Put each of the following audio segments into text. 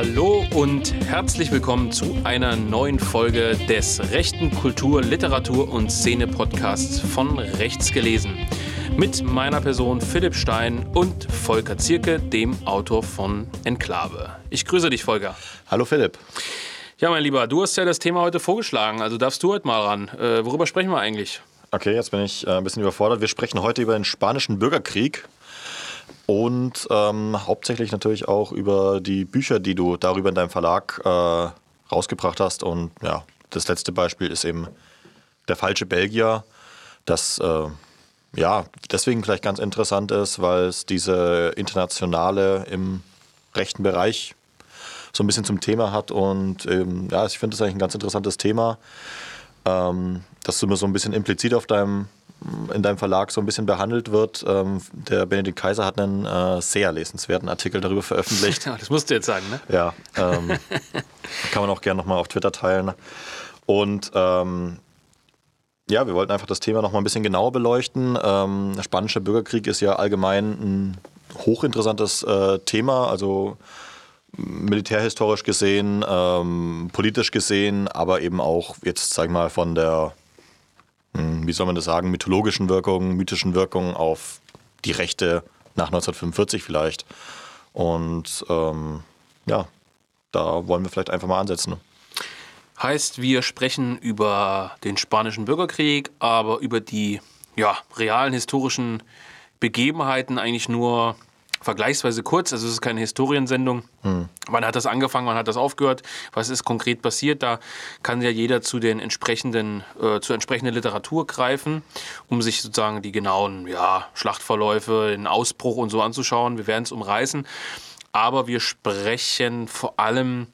Hallo und herzlich willkommen zu einer neuen Folge des Rechten Kultur, Literatur und Szene Podcasts von Rechts gelesen. Mit meiner Person Philipp Stein und Volker Zierke, dem Autor von Enklave. Ich grüße dich, Volker. Hallo Philipp. Ja, mein Lieber, du hast ja das Thema heute vorgeschlagen, also darfst du heute mal ran. Äh, worüber sprechen wir eigentlich? Okay, jetzt bin ich äh, ein bisschen überfordert. Wir sprechen heute über den spanischen Bürgerkrieg und ähm, hauptsächlich natürlich auch über die Bücher, die du darüber in deinem Verlag äh, rausgebracht hast. Und ja, das letzte Beispiel ist eben Der falsche Belgier, das äh, ja deswegen vielleicht ganz interessant ist, weil es diese internationale im rechten Bereich so ein bisschen zum Thema hat. Und ähm, ja, ich finde das eigentlich ein ganz interessantes Thema, ähm, dass du immer so ein bisschen implizit auf deinem in deinem Verlag so ein bisschen behandelt wird. Ähm, der Benedikt Kaiser hat einen äh, sehr lesenswerten Artikel darüber veröffentlicht. Ja, das musst du jetzt sagen, ne? Ja, ähm, kann man auch gerne nochmal auf Twitter teilen. Und ähm, ja, wir wollten einfach das Thema nochmal ein bisschen genauer beleuchten. Ähm, der spanische Bürgerkrieg ist ja allgemein ein hochinteressantes äh, Thema, also militärhistorisch gesehen, ähm, politisch gesehen, aber eben auch jetzt, sag ich mal, von der wie soll man das sagen, mythologischen Wirkungen, mythischen Wirkungen auf die Rechte nach 1945 vielleicht. Und ähm, ja, da wollen wir vielleicht einfach mal ansetzen. Heißt, wir sprechen über den spanischen Bürgerkrieg, aber über die ja, realen historischen Begebenheiten eigentlich nur vergleichsweise kurz. Also es ist keine Historiensendung. Hm. Wann hat das angefangen, wann hat das aufgehört? Was ist konkret passiert? Da kann ja jeder zu den entsprechenden, äh, zur entsprechenden Literatur greifen, um sich sozusagen die genauen ja, Schlachtverläufe, den Ausbruch und so anzuschauen. Wir werden es umreißen. Aber wir sprechen vor allem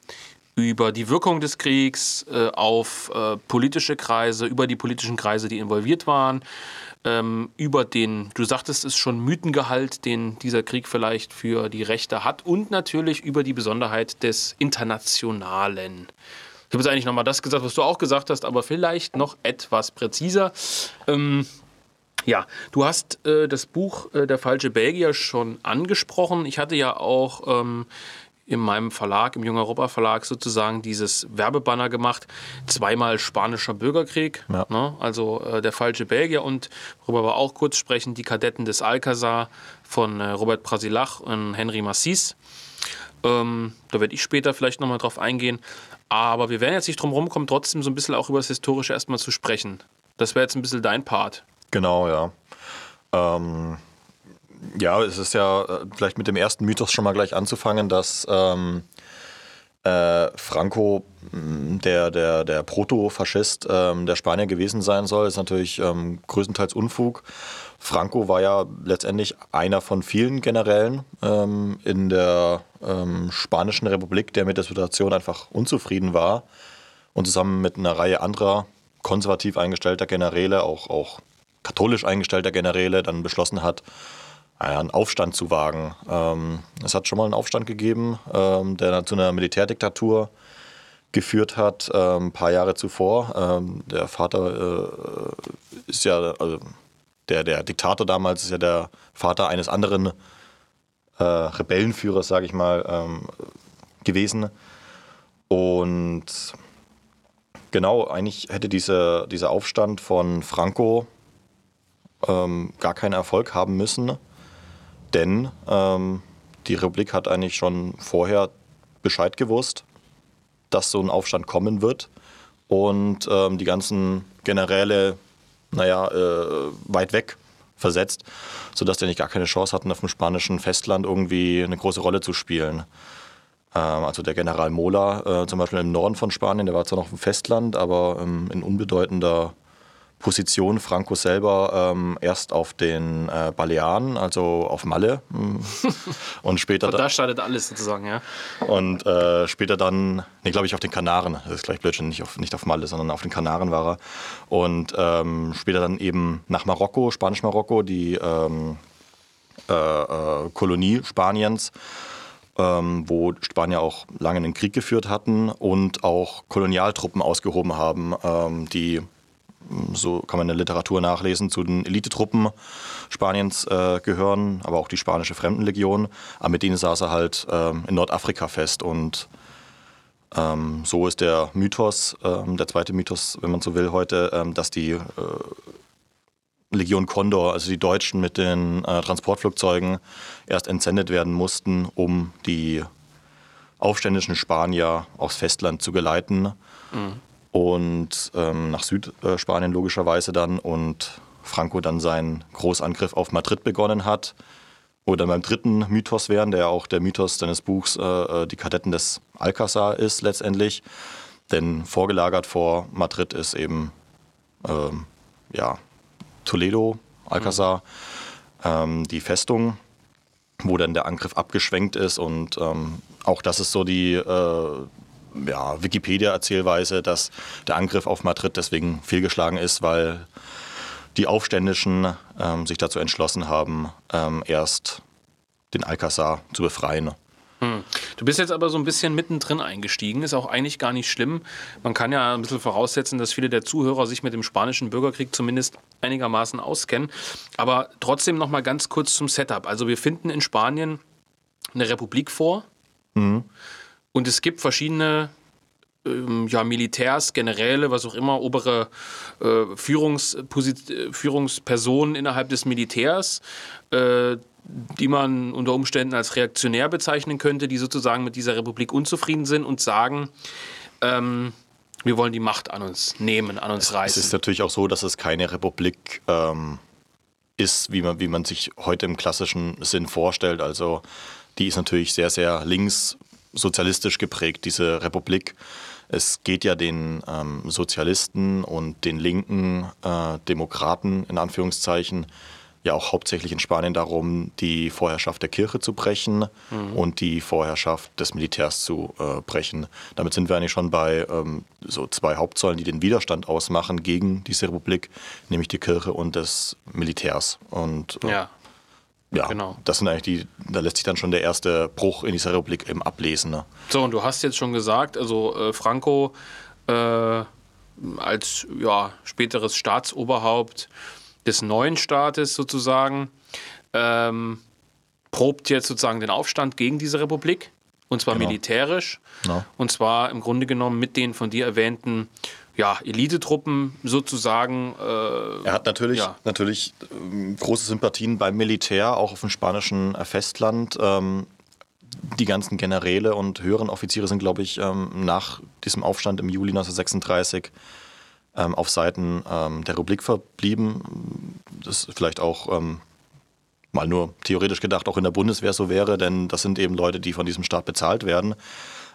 über die Wirkung des Kriegs äh, auf äh, politische Kreise, über die politischen Kreise, die involviert waren, ähm, über den, du sagtest es schon, Mythengehalt, den dieser Krieg vielleicht für die Rechte hat und natürlich über die Besonderheit des Internationalen. Ich habe jetzt eigentlich nochmal das gesagt, was du auch gesagt hast, aber vielleicht noch etwas präziser. Ähm, ja, du hast äh, das Buch äh, Der falsche Belgier schon angesprochen. Ich hatte ja auch ähm, in meinem Verlag, im Jung Europa Verlag sozusagen dieses Werbebanner gemacht. Zweimal spanischer Bürgerkrieg, ja. ne? also äh, der falsche Belgier und worüber wir auch kurz sprechen, die Kadetten des Alcazar von äh, Robert Prasilach und Henry Massis. Ähm, da werde ich später vielleicht nochmal drauf eingehen. Aber wir werden jetzt nicht drum rumkommen, trotzdem so ein bisschen auch über das Historische erstmal zu sprechen. Das wäre jetzt ein bisschen dein Part. Genau, ja. Ähm, ja, es ist ja äh, vielleicht mit dem ersten Mythos schon mal gleich anzufangen, dass ähm, äh, Franco mm, der, der, der Proto-Faschist ähm, der Spanier gewesen sein soll, ist natürlich ähm, größtenteils Unfug. Franco war ja letztendlich einer von vielen Generälen ähm, in der ähm, Spanischen Republik, der mit der Situation einfach unzufrieden war und zusammen mit einer Reihe anderer konservativ eingestellter Generäle, auch, auch katholisch eingestellter Generäle, dann beschlossen hat, einen Aufstand zu wagen. Ähm, es hat schon mal einen Aufstand gegeben, ähm, der zu einer Militärdiktatur geführt hat, ähm, ein paar Jahre zuvor. der Vater äh, ist ja, also der, der Diktator damals ist ja der Vater eines anderen äh, Rebellenführers, sage ich mal, gewesen. Und genau, eigentlich hätte diese, dieser Aufstand von Franco ähm, gar keinen Erfolg haben müssen. Denn ähm, die Republik hat eigentlich schon vorher Bescheid gewusst, dass so ein Aufstand kommen wird. Und ähm, die ganzen Generäle, naja, äh, weit weg versetzt, sodass die nicht gar keine Chance hatten, auf dem spanischen Festland irgendwie eine große Rolle zu spielen. Ähm, also der General Mola, äh, zum Beispiel im Norden von Spanien, der war zwar noch im Festland, aber ähm, in unbedeutender Position Franco selber ähm, erst auf den äh, Balearen, also auf Malle. Mm. und später. da startet alles sozusagen, ja. Und äh, später dann, nee, glaube ich, auf den Kanaren. Das ist gleich Blödsinn, nicht auf, nicht auf Malle, sondern auf den Kanaren war er. Und ähm, später dann eben nach Marokko, Spanisch-Marokko, die ähm, äh, äh Kolonie Spaniens. Ähm, wo Spanier auch lange einen Krieg geführt hatten und auch Kolonialtruppen ausgehoben haben, ähm, die so kann man in der Literatur nachlesen, zu den Elitetruppen Spaniens äh, gehören, aber auch die spanische Fremdenlegion. Aber mit denen saß er halt ähm, in Nordafrika fest und ähm, so ist der Mythos, ähm, der zweite Mythos, wenn man so will, heute, ähm, dass die äh, Legion Condor, also die Deutschen mit den äh, Transportflugzeugen, erst entsendet werden mussten, um die aufständischen Spanier aufs Festland zu geleiten. Mhm. Und ähm, nach Südspanien logischerweise dann. Und Franco dann seinen Großangriff auf Madrid begonnen hat. Oder beim dritten Mythos wären, der ja auch der Mythos seines Buchs äh, äh, Die Kadetten des Alcazar ist letztendlich. Denn vorgelagert vor Madrid ist eben ähm, ja, Toledo, Alcazar, mhm. ähm, die Festung, wo dann der Angriff abgeschwenkt ist. Und ähm, auch das ist so die äh, ja, Wikipedia-Erzählweise, dass der Angriff auf Madrid deswegen fehlgeschlagen ist, weil die Aufständischen ähm, sich dazu entschlossen haben, ähm, erst den Alcazar zu befreien. Hm. Du bist jetzt aber so ein bisschen mittendrin eingestiegen, ist auch eigentlich gar nicht schlimm. Man kann ja ein bisschen voraussetzen, dass viele der Zuhörer sich mit dem spanischen Bürgerkrieg zumindest einigermaßen auskennen. Aber trotzdem noch mal ganz kurz zum Setup. Also wir finden in Spanien eine Republik vor mhm. Und es gibt verschiedene ähm, ja, Militärs, Generäle, was auch immer, obere äh, Führungspersonen innerhalb des Militärs, äh, die man unter Umständen als reaktionär bezeichnen könnte, die sozusagen mit dieser Republik unzufrieden sind und sagen, ähm, wir wollen die Macht an uns nehmen, an uns reißen. Es ist natürlich auch so, dass es keine Republik ähm, ist, wie man, wie man sich heute im klassischen Sinn vorstellt. Also die ist natürlich sehr, sehr links sozialistisch geprägt, diese Republik. Es geht ja den ähm, Sozialisten und den linken äh, Demokraten in Anführungszeichen ja auch hauptsächlich in Spanien darum, die Vorherrschaft der Kirche zu brechen mhm. und die Vorherrschaft des Militärs zu äh, brechen. Damit sind wir eigentlich schon bei ähm, so zwei Hauptsäulen, die den Widerstand ausmachen gegen diese Republik, nämlich die Kirche und des Militärs. Und äh, ja ja, genau. das sind eigentlich die, da lässt sich dann schon der erste Bruch in dieser Republik eben ablesen. Ne? So, und du hast jetzt schon gesagt, also äh, Franco äh, als ja, späteres Staatsoberhaupt des neuen Staates sozusagen ähm, probt jetzt sozusagen den Aufstand gegen diese Republik. Und zwar genau. militärisch. No. Und zwar im Grunde genommen mit den von dir erwähnten ja, Elitetruppen sozusagen. Äh, er hat natürlich, ja. natürlich äh, große Sympathien beim Militär, auch auf dem spanischen äh, Festland. Ähm, die ganzen Generäle und höheren Offiziere sind, glaube ich, ähm, nach diesem Aufstand im Juli 1936 ähm, auf Seiten ähm, der Republik verblieben. Das vielleicht auch ähm, mal nur theoretisch gedacht auch in der Bundeswehr so wäre, denn das sind eben Leute, die von diesem Staat bezahlt werden,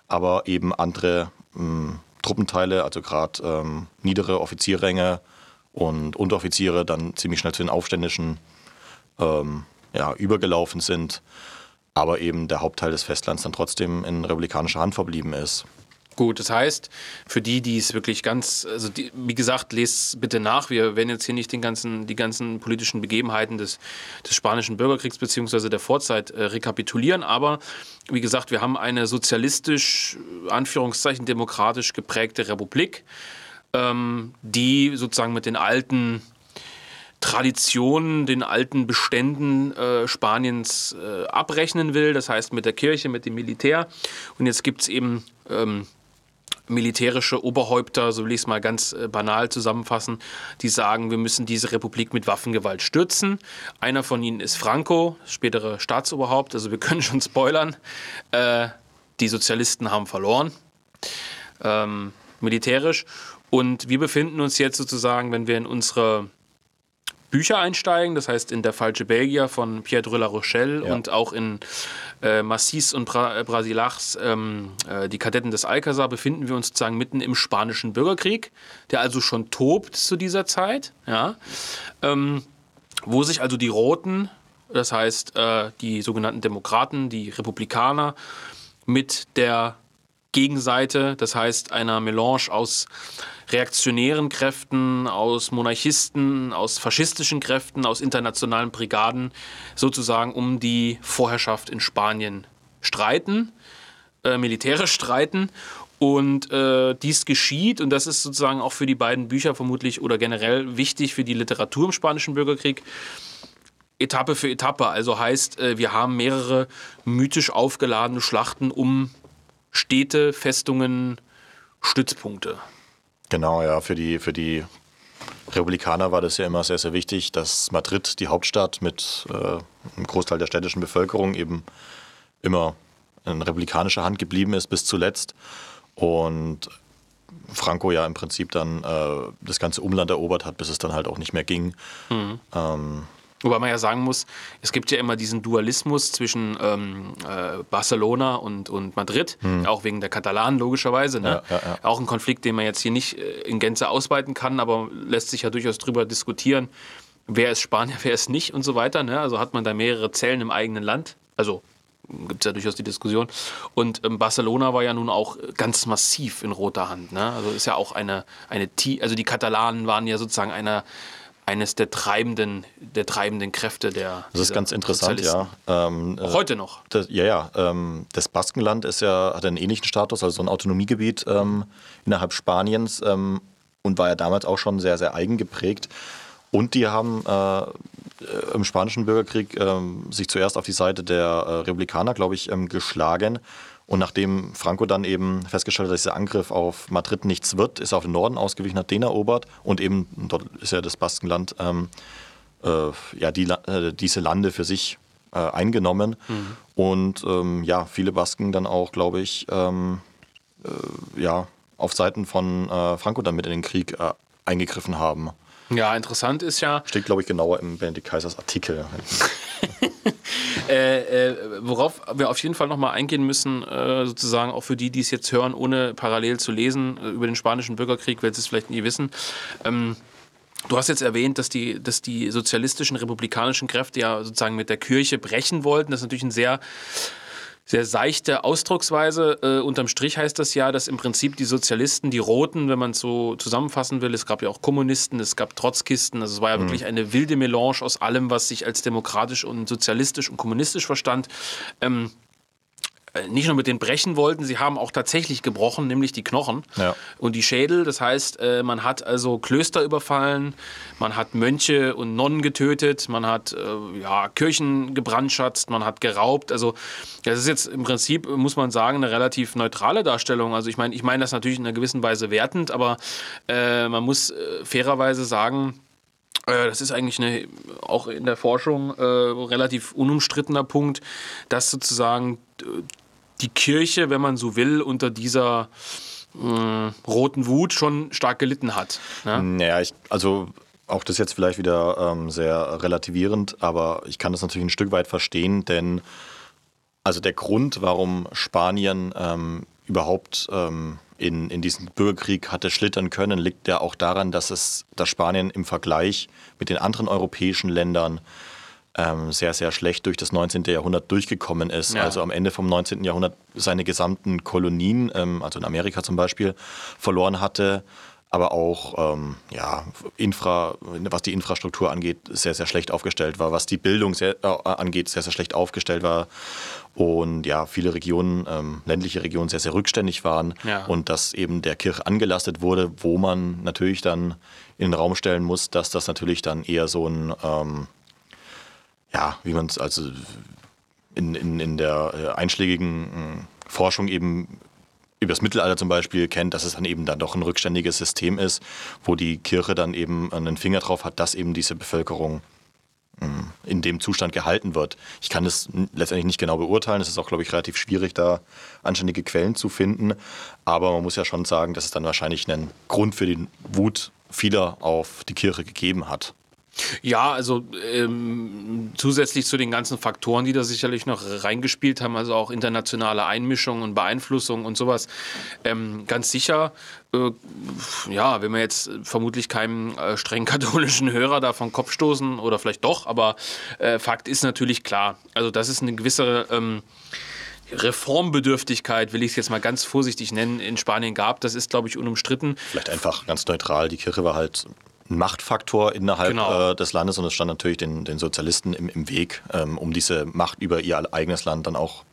aber eben andere mh, Truppenteile, also gerade ähm, niedere Offizierränge und Unteroffiziere dann ziemlich schnell zu den Aufständischen ähm, ja, übergelaufen sind, aber eben der Hauptteil des Festlands dann trotzdem in republikanischer Hand verblieben ist. Gut, das heißt, für die, die es wirklich ganz, also die, wie gesagt, lest bitte nach. Wir werden jetzt hier nicht den ganzen, die ganzen politischen Begebenheiten des, des spanischen Bürgerkriegs bzw. der Vorzeit äh, rekapitulieren, aber wie gesagt, wir haben eine sozialistisch, Anführungszeichen demokratisch geprägte Republik, ähm, die sozusagen mit den alten Traditionen, den alten Beständen äh, Spaniens äh, abrechnen will, das heißt mit der Kirche, mit dem Militär. Und jetzt gibt es eben ähm, militärische Oberhäupter, so will ich es mal ganz äh, banal zusammenfassen, die sagen, wir müssen diese Republik mit Waffengewalt stürzen. Einer von ihnen ist Franco, spätere Staatsoberhaupt, also wir können schon spoilern. Äh, die Sozialisten haben verloren, ähm, militärisch. Und wir befinden uns jetzt sozusagen, wenn wir in unsere Bücher einsteigen, das heißt in Der falsche Belgier von Pierre de La Rochelle ja. und auch in äh, Massis und Bra äh, Brasilachs ähm, äh, Die Kadetten des Alcazar befinden wir uns sozusagen mitten im spanischen Bürgerkrieg, der also schon tobt zu dieser Zeit, ja, ähm, wo sich also die Roten, das heißt äh, die sogenannten Demokraten, die Republikaner, mit der Gegenseite, das heißt einer Melange aus reaktionären Kräften, aus Monarchisten, aus faschistischen Kräften, aus internationalen Brigaden sozusagen um die Vorherrschaft in Spanien streiten, äh, militärisch streiten. Und äh, dies geschieht, und das ist sozusagen auch für die beiden Bücher vermutlich oder generell wichtig für die Literatur im Spanischen Bürgerkrieg, Etappe für Etappe. Also heißt, äh, wir haben mehrere mythisch aufgeladene Schlachten um Städte, Festungen, Stützpunkte. Genau, ja, für die, für die Republikaner war das ja immer sehr, sehr wichtig, dass Madrid, die Hauptstadt mit äh, einem Großteil der städtischen Bevölkerung, eben immer in republikanischer Hand geblieben ist bis zuletzt. Und Franco ja im Prinzip dann äh, das ganze Umland erobert hat, bis es dann halt auch nicht mehr ging. Mhm. Ähm, Wobei man ja sagen muss, es gibt ja immer diesen Dualismus zwischen ähm, äh, Barcelona und, und Madrid, hm. auch wegen der Katalanen logischerweise. Ne? Ja, ja, ja. Auch ein Konflikt, den man jetzt hier nicht äh, in Gänze ausweiten kann, aber lässt sich ja durchaus drüber diskutieren, wer ist Spanier, wer ist nicht und so weiter. Ne? Also hat man da mehrere Zellen im eigenen Land. Also gibt es ja durchaus die Diskussion. Und ähm, Barcelona war ja nun auch ganz massiv in roter Hand. Ne? Also ist ja auch eine, eine, also die Katalanen waren ja sozusagen einer eines der treibenden, der treibenden Kräfte der. Das ist ganz interessant, ja. Ähm, Auch heute noch. Das, ja, ja. Ähm, das Baskenland ist ja, hat einen ähnlichen Status, also so ein Autonomiegebiet ähm, innerhalb Spaniens ähm, und war ja damals auch schon sehr, sehr eigen geprägt. Und die haben äh, im Spanischen Bürgerkrieg äh, sich zuerst auf die Seite der äh, Republikaner, glaube ich, ähm, geschlagen und nachdem Franco dann eben festgestellt hat, dass dieser Angriff auf Madrid nichts wird, ist er auf den Norden ausgewichen, hat den erobert und eben, dort ist ja das Baskenland, ähm, äh, ja, die, äh, diese Lande für sich äh, eingenommen. Mhm. Und ähm, ja, viele Basken dann auch, glaube ich, ähm, äh, ja, auf Seiten von äh, Franco dann mit in den Krieg äh, eingegriffen haben. Ja, interessant ist ja. Steht, glaube ich, genauer im Benedikt Kaisers Artikel. Äh, äh, worauf wir auf jeden Fall nochmal eingehen müssen, äh, sozusagen auch für die, die es jetzt hören, ohne parallel zu lesen, äh, über den Spanischen Bürgerkrieg, weil sie es vielleicht nie wissen. Ähm, Du hast jetzt erwähnt, dass die, dass die sozialistischen, republikanischen Kräfte ja sozusagen mit der Kirche brechen wollten. Das ist natürlich ein sehr sehr seichte Ausdrucksweise. Äh, unterm Strich heißt das ja, dass im Prinzip die Sozialisten, die Roten, wenn man es so zusammenfassen will, es gab ja auch Kommunisten, es gab Trotzkisten, also es war ja mhm. wirklich eine wilde Melange aus allem, was sich als demokratisch und sozialistisch und kommunistisch verstand. Ähm, äh, nicht nur mit den brechen wollten, sie haben auch tatsächlich gebrochen, nämlich die Knochen ja. und die Schädel. Das heißt, äh, man hat also Klöster überfallen, man hat Mönche und Nonnen getötet, man hat äh, ja, Kirchen gebrandschatzt, man hat geraubt. Also das ist jetzt im Prinzip, muss man sagen, eine relativ neutrale Darstellung. Also ich meine, ich meine das natürlich in einer gewissen Weise wertend, aber äh, man muss äh, fairerweise sagen, das ist eigentlich eine, auch in der Forschung äh, relativ unumstrittener Punkt, dass sozusagen die Kirche, wenn man so will, unter dieser äh, roten Wut schon stark gelitten hat. Ne? Naja, ich, also auch das jetzt vielleicht wieder ähm, sehr relativierend, aber ich kann das natürlich ein Stück weit verstehen, denn also der Grund, warum Spanien ähm, überhaupt ähm, in, in diesen Bürgerkrieg hatte schlittern können, liegt ja auch daran, dass es, dass Spanien im Vergleich mit den anderen europäischen Ländern ähm, sehr, sehr schlecht durch das 19. Jahrhundert durchgekommen ist. Ja. Also am Ende vom 19. Jahrhundert seine gesamten Kolonien, ähm, also in Amerika zum Beispiel, verloren hatte aber auch ähm, ja, Infra, was die Infrastruktur angeht, sehr, sehr schlecht aufgestellt war, was die Bildung sehr, äh, angeht, sehr, sehr schlecht aufgestellt war und ja, viele Regionen, ähm, ländliche Regionen sehr, sehr rückständig waren ja. und dass eben der Kirche angelastet wurde, wo man natürlich dann in den Raum stellen muss, dass das natürlich dann eher so ein ähm, ja, wie man es also in, in, in der äh, einschlägigen hm, Forschung eben über das Mittelalter zum Beispiel kennt, dass es dann eben dann doch ein rückständiges System ist, wo die Kirche dann eben einen Finger drauf hat, dass eben diese Bevölkerung hm, in dem Zustand gehalten wird. Ich kann das letztendlich nicht genau beurteilen. Es ist auch, glaube ich, relativ schwierig, da anständige Quellen zu finden. Aber man muss ja schon sagen, dass es dann wahrscheinlich einen Grund für die Wut vieler auf die Kirche gegeben hat. Ja, also ähm, zusätzlich zu den ganzen Faktoren, die da sicherlich noch reingespielt haben, also auch internationale Einmischung und Beeinflussung und sowas, ähm, ganz sicher, äh, ja, wenn wir jetzt vermutlich keinem äh, streng katholischen Hörer da vom Kopf stoßen oder vielleicht doch, aber äh, Fakt ist natürlich klar, also das ist eine gewisse... Ähm, Reformbedürftigkeit, will ich es jetzt mal ganz vorsichtig nennen, in Spanien gab. Das ist, glaube ich, unumstritten. Vielleicht einfach ganz neutral. Die Kirche war halt ein Machtfaktor innerhalb genau. äh, des Landes und es stand natürlich den, den Sozialisten im, im Weg, ähm, um diese Macht über ihr eigenes Land dann auch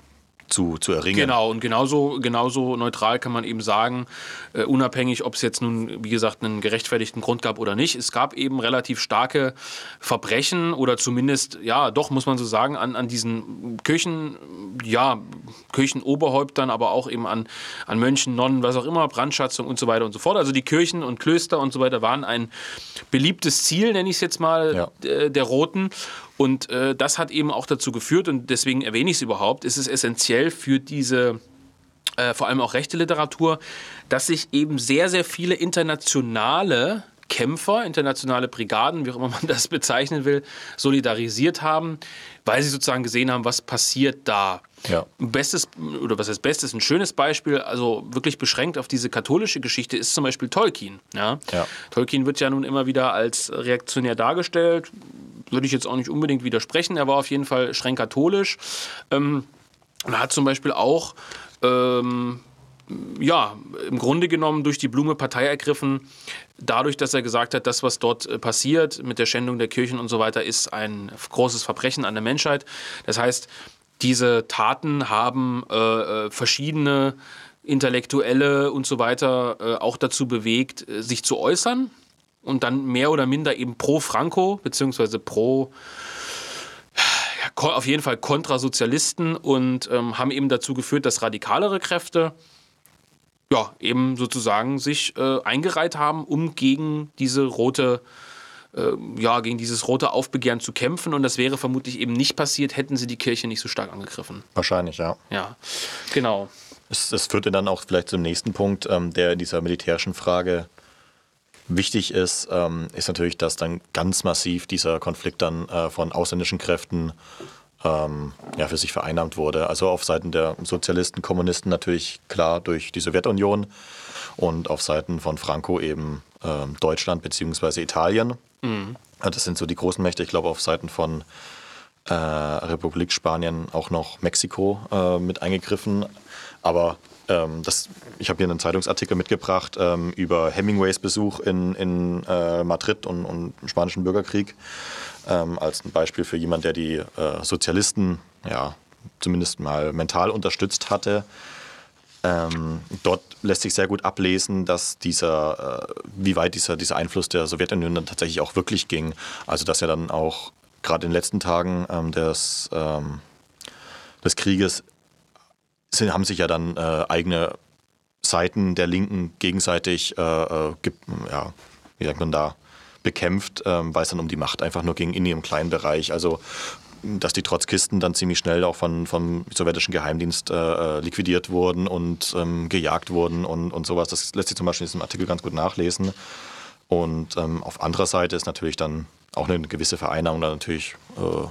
zu, zu erringen. Genau, und genauso, genauso neutral kann man eben sagen, äh, unabhängig, ob es jetzt nun, wie gesagt, einen gerechtfertigten Grund gab oder nicht. Es gab eben relativ starke Verbrechen oder zumindest, ja, doch, muss man so sagen, an, an diesen Kirchen, ja, Kirchenoberhäuptern, aber auch eben an, an Mönchen, Nonnen, was auch immer, Brandschatzung und so weiter und so fort. Also die Kirchen und Klöster und so weiter waren ein beliebtes Ziel, nenne ich es jetzt mal, Ja. äh, der Roten. Und äh, das hat eben auch dazu geführt, und deswegen erwähne ich es überhaupt, ist es essentiell für diese äh, vor allem auch rechte Literatur, dass sich eben sehr, sehr viele internationale Kämpfer, internationale Brigaden, wie auch immer man das bezeichnen will, solidarisiert haben, weil sie sozusagen gesehen haben, was passiert da. Ja. Ein Bestes, oder was heißt Bestes, ein schönes Beispiel, also wirklich beschränkt auf diese katholische Geschichte, ist zum Beispiel Tolkien. Ja? Ja. Tolkien wird ja nun immer wieder als reaktionär dargestellt. Würde ich jetzt auch nicht unbedingt widersprechen. Er war auf jeden Fall streng katholisch. Ähm, und er hat zum Beispiel auch ähm, ja, im Grunde genommen durch die Blume Partei ergriffen, dadurch, dass er gesagt hat, das, was dort äh, passiert mit der Schändung der Kirchen und so weiter, ist ein großes Verbrechen an der Menschheit. Das heißt, diese Taten haben äh, äh, verschiedene Intellektuelle und so weiter äh, auch dazu bewegt, äh, sich zu äußern und dann mehr oder minder eben pro Franco, beziehungsweise pro ja, auf jeden Fall Kontrasozialisten und ähm, haben eben dazu geführt, dass radikalere Kräfte ja, eben sozusagen sich äh, eingereiht haben, um gegen diese rote, äh, ja, gegen dieses rote Aufbegehren zu kämpfen. Und das wäre vermutlich eben nicht passiert, hätten sie die Kirche nicht so stark angegriffen. Wahrscheinlich, ja. Ja, genau. Es, es führte dann auch vielleicht zum nächsten Punkt, ähm, der in dieser militärischen Frage wichtig ist, ähm, ist natürlich, dass dann ganz massiv dieser Konflikt dann äh, von ausländischen Kräften ähm, ja, für sich vereinnahmt wurde. Also auf Seiten der Sozialisten, Kommunisten natürlich klar durch die Sowjetunion und auf Seiten von Franco eben ähm, Deutschland bzw. Italien. Ja, Das sind so die großen Mächte. Ich glaube, auf Seiten von äh, Republik Spanien auch noch Mexiko äh, mit eingegriffen. Aber ähm, das, ich habe hier einen Zeitungsartikel mitgebracht ähm, über Hemingways Besuch in, in äh, Madrid und, und im Spanischen Bürgerkrieg ähm, als ein Beispiel für jemand, der die äh, Sozialisten ja, zumindest mal mental unterstützt hatte. Ähm, dort lässt sich sehr gut ablesen, dass dieser, äh, wie weit dieser, dieser Einfluss der Sowjetunion dann tatsächlich auch wirklich ging. Also dass er dann auch gerade in den letzten Tagen ähm, des, ähm, des Krieges sind, haben sich ja dann äh, eigene Seiten der Linken gegenseitig, äh, äh, ja, wie sagt man da, bekämpft, ähm, weil es dann um die Macht einfach nur ging in ihrem kleinen Bereich. Also dass die Trotzkisten dann ziemlich schnell auch von, vom sowjetischen Geheimdienst äh, äh, liquidiert wurden und ähm, gejagt wurden und, und sowas. Das lässt sich zum Beispiel in diesem Artikel ganz gut nachlesen. Und ähm, auf anderer Seite ist natürlich dann auch eine gewisse Vereinnahmung dann natürlich äh,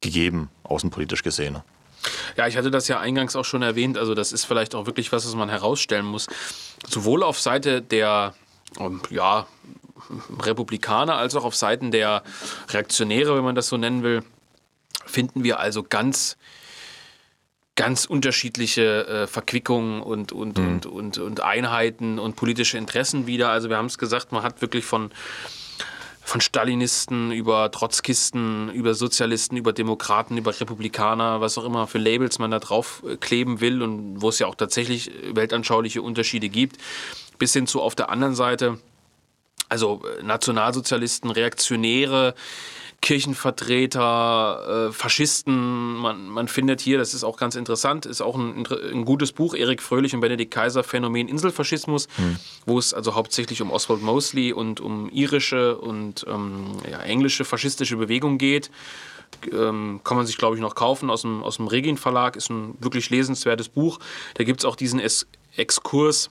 gegeben, außenpolitisch gesehen. Ja, ich hatte das ja eingangs auch schon erwähnt. Also, das ist vielleicht auch wirklich was, was man herausstellen muss. Sowohl auf Seite der, ähm, ja, Republikaner als auch auf Seiten der Reaktionäre, wenn man das so nennen will, finden wir also ganz, ganz unterschiedliche äh, Verquickungen und, und, und, und, und Einheiten und politische Interessen wieder. Also wir haben es gesagt, man hat wirklich von, von Stalinisten über Trotzkisten, über Sozialisten, über Demokraten, über Republikaner, was auch immer für Labels man da drauf äh, kleben will und wo es ja auch tatsächlich weltanschauliche Unterschiede gibt, bis hin zu auf der anderen Seite also äh, Nationalsozialisten, Reaktionäre, Kirchenvertreter, äh, Faschisten. Man, man findet hier, das ist auch ganz interessant, ist auch ein, ein gutes Buch, Erik Fröhlich und Benedikt Kaiser, Phänomen Inselfaschismus, wo es also hauptsächlich um Oswald Mosley und um irische und ähm, ja, englische faschistische Bewegung geht. Ähm, kann man sich, glaube ich, noch kaufen aus dem, aus dem Regin Verlag. Ist ein wirklich lesenswertes Buch. Da gibt es auch diesen es Exkurs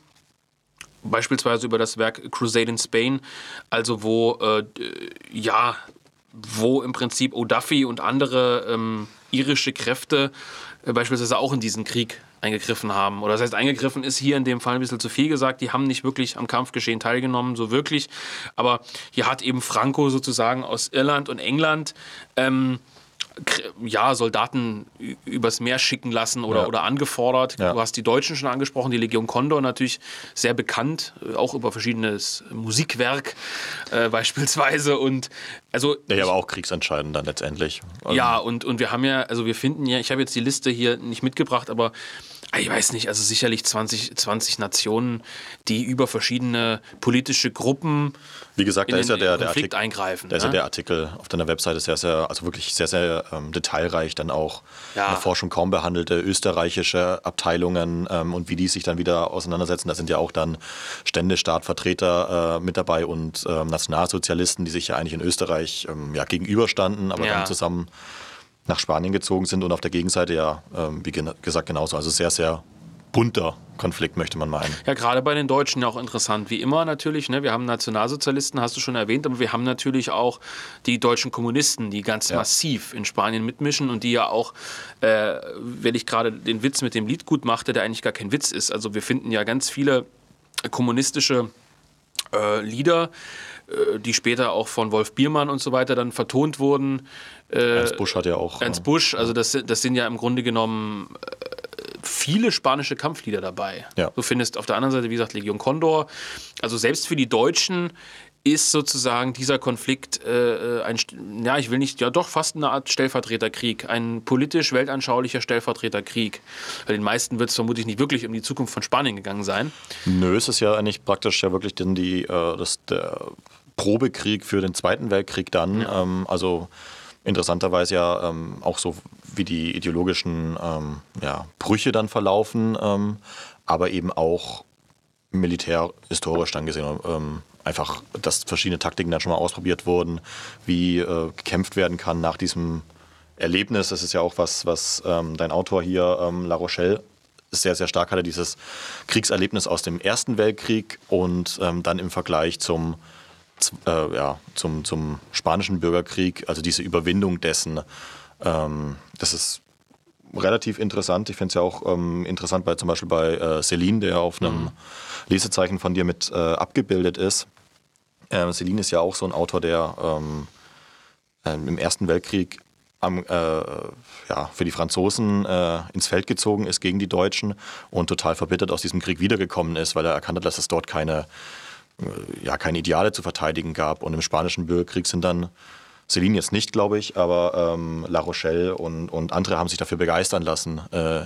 beispielsweise über das Werk Crusade in Spain, also wo äh, ja, wo im Prinzip O'Duffy und andere ähm, irische Kräfte äh, beispielsweise auch in diesen Krieg eingegriffen haben. Oder das heißt, eingegriffen ist hier in dem Fall ein bisschen zu viel gesagt. Die haben nicht wirklich am Kampfgeschehen teilgenommen, so wirklich. Aber hier hat eben Franco sozusagen aus Irland und England ähm, ja, Soldaten übers Meer schicken lassen oder, Ja. oder angefordert. Ja. Du hast die Deutschen schon angesprochen, die Legion Condor natürlich sehr bekannt, äh, auch über verschiedenes Musikwerk äh, beispielsweise. Und also Ja, aber auch kriegsentscheidend dann letztendlich. Also, ja, und, und wir haben ja, also wir finden ja, ich habe jetzt die Liste hier nicht mitgebracht, aber ich weiß nicht, also sicherlich 20, 20 Nationen, die über verschiedene politische Gruppen Wie gesagt, in da ist ja der, der Artikel. eingreifen. Da ist ja ne? der Artikel auf deiner Webseite sehr, sehr, also wirklich sehr, sehr ähm, detailreich, dann auch Ja. in der Forschung kaum behandelte österreichische Abteilungen ähm, und wie die sich dann wieder auseinandersetzen. Da sind ja auch dann Ständestaatvertreter äh, mit dabei und ähm, Nationalsozialisten, die sich ja eigentlich in Österreich ähm, ja, gegenüberstanden, aber Ja. dann zusammen nach Spanien gezogen sind und auf der Gegenseite ja, ähm, wie gena- gesagt, genauso. Also sehr, sehr bunter Konflikt, möchte man meinen. Ja, gerade bei den Deutschen ja auch interessant. Wie immer natürlich, ne? wir haben Nationalsozialisten, hast du schon erwähnt, aber wir haben natürlich auch die deutschen Kommunisten, die ganz Ja. massiv in Spanien mitmischen und die ja auch, äh, wenn ich gerade den Witz mit dem Lied gut machte, der eigentlich gar kein Witz ist. Also wir finden ja ganz viele kommunistische äh, Lieder, äh, die später auch von Wolf Biermann und so weiter dann vertont wurden. Ernst Busch hat ja auch. Ernst äh, Busch, also das, sind- das sind ja im Grunde genommen äh, viele spanische Kampflieder dabei. Ja. Du findest auf der anderen Seite, wie gesagt, Legion Condor. Also selbst für die Deutschen ist sozusagen dieser Konflikt äh, ein, ja, ich will nicht, ja doch fast eine Art Stellvertreterkrieg, ein politisch weltanschaulicher Stellvertreterkrieg. Bei den meisten wird es vermutlich nicht wirklich um die Zukunft von Spanien gegangen sein. Nö, es ist ja eigentlich praktisch ja wirklich denn die, äh, das, der Probekrieg für den Zweiten Weltkrieg dann. Ähm, also interessanterweise ja ähm, auch so, wie die ideologischen ähm, ja, Brüche dann verlaufen, ähm, aber eben auch militärhistorisch dann gesehen. Ähm, einfach, dass verschiedene Taktiken dann schon mal ausprobiert wurden, wie äh, gekämpft werden kann nach diesem Erlebnis. Das ist ja auch was, was ähm, dein Autor hier, ähm, La Rochelle, sehr, sehr stark hatte, dieses Kriegserlebnis aus dem Ersten Weltkrieg und dann im Vergleich zum, äh, ja, zum, zum Spanischen Bürgerkrieg, also diese Überwindung dessen. Ähm, das ist relativ interessant. Ich finde es ja auch ähm, interessant, bei, zum Beispiel bei äh, Celine, der auf einem Lesezeichen von dir mit äh, abgebildet ist. Ähm, Celine ist ja auch so ein Autor, der ähm, ähm, im Ersten Weltkrieg am, äh, ja, für die Franzosen äh, ins Feld gezogen ist gegen die Deutschen und total verbittert aus diesem Krieg wiedergekommen ist, weil er erkannt hat, dass es dort keine, ja, keine Ideale zu verteidigen gab. Und im Spanischen Bürgerkrieg sind dann Céline jetzt nicht, glaube ich, aber ähm, La Rochelle und, und andere haben sich dafür begeistern lassen, äh,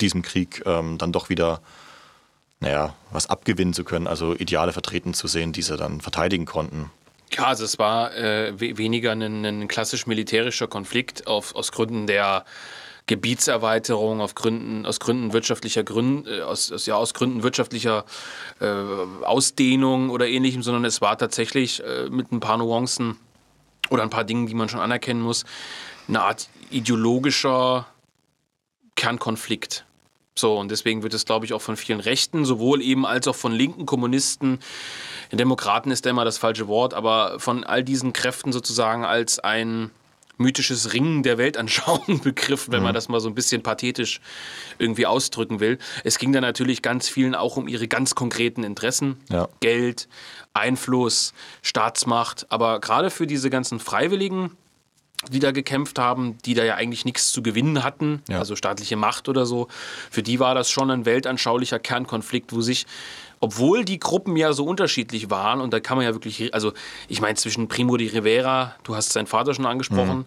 diesem Krieg ähm, dann doch wieder naja, was abgewinnen zu können, also Ideale vertreten zu sehen, die sie dann verteidigen konnten. Ja, also es war äh, we weniger ein, ein klassisch militärischer Konflikt auf, aus Gründen der Gebietserweiterung, auf Gründen, aus Gründen wirtschaftlicher Gründe, äh, aus, aus, ja, aus Gründen wirtschaftlicher äh, Ausdehnung oder ähnlichem, sondern es war tatsächlich äh, mit ein paar Nuancen oder ein paar Dingen, die man schon anerkennen muss, eine Art ideologischer Kernkonflikt. So, und deswegen wird es, glaube ich, auch von vielen Rechten, sowohl eben als auch von linken Kommunisten, Demokraten ist da immer das falsche Wort, aber von all diesen Kräften sozusagen als ein mythisches Ringen der Weltanschauung begriffen, wenn man das mal so ein bisschen pathetisch irgendwie ausdrücken will. Es ging da natürlich ganz vielen auch um ihre ganz konkreten Interessen. Ja. Geld, Einfluss, Staatsmacht. Aber gerade für diese ganzen Freiwilligen, die da gekämpft haben, die da ja eigentlich nichts zu gewinnen hatten, Ja. also staatliche Macht oder so, für die war das schon ein weltanschaulicher Kernkonflikt, wo sich, obwohl die Gruppen ja so unterschiedlich waren, und da kann man ja wirklich, also ich meine zwischen Primo de Rivera, du hast seinen Vater schon angesprochen,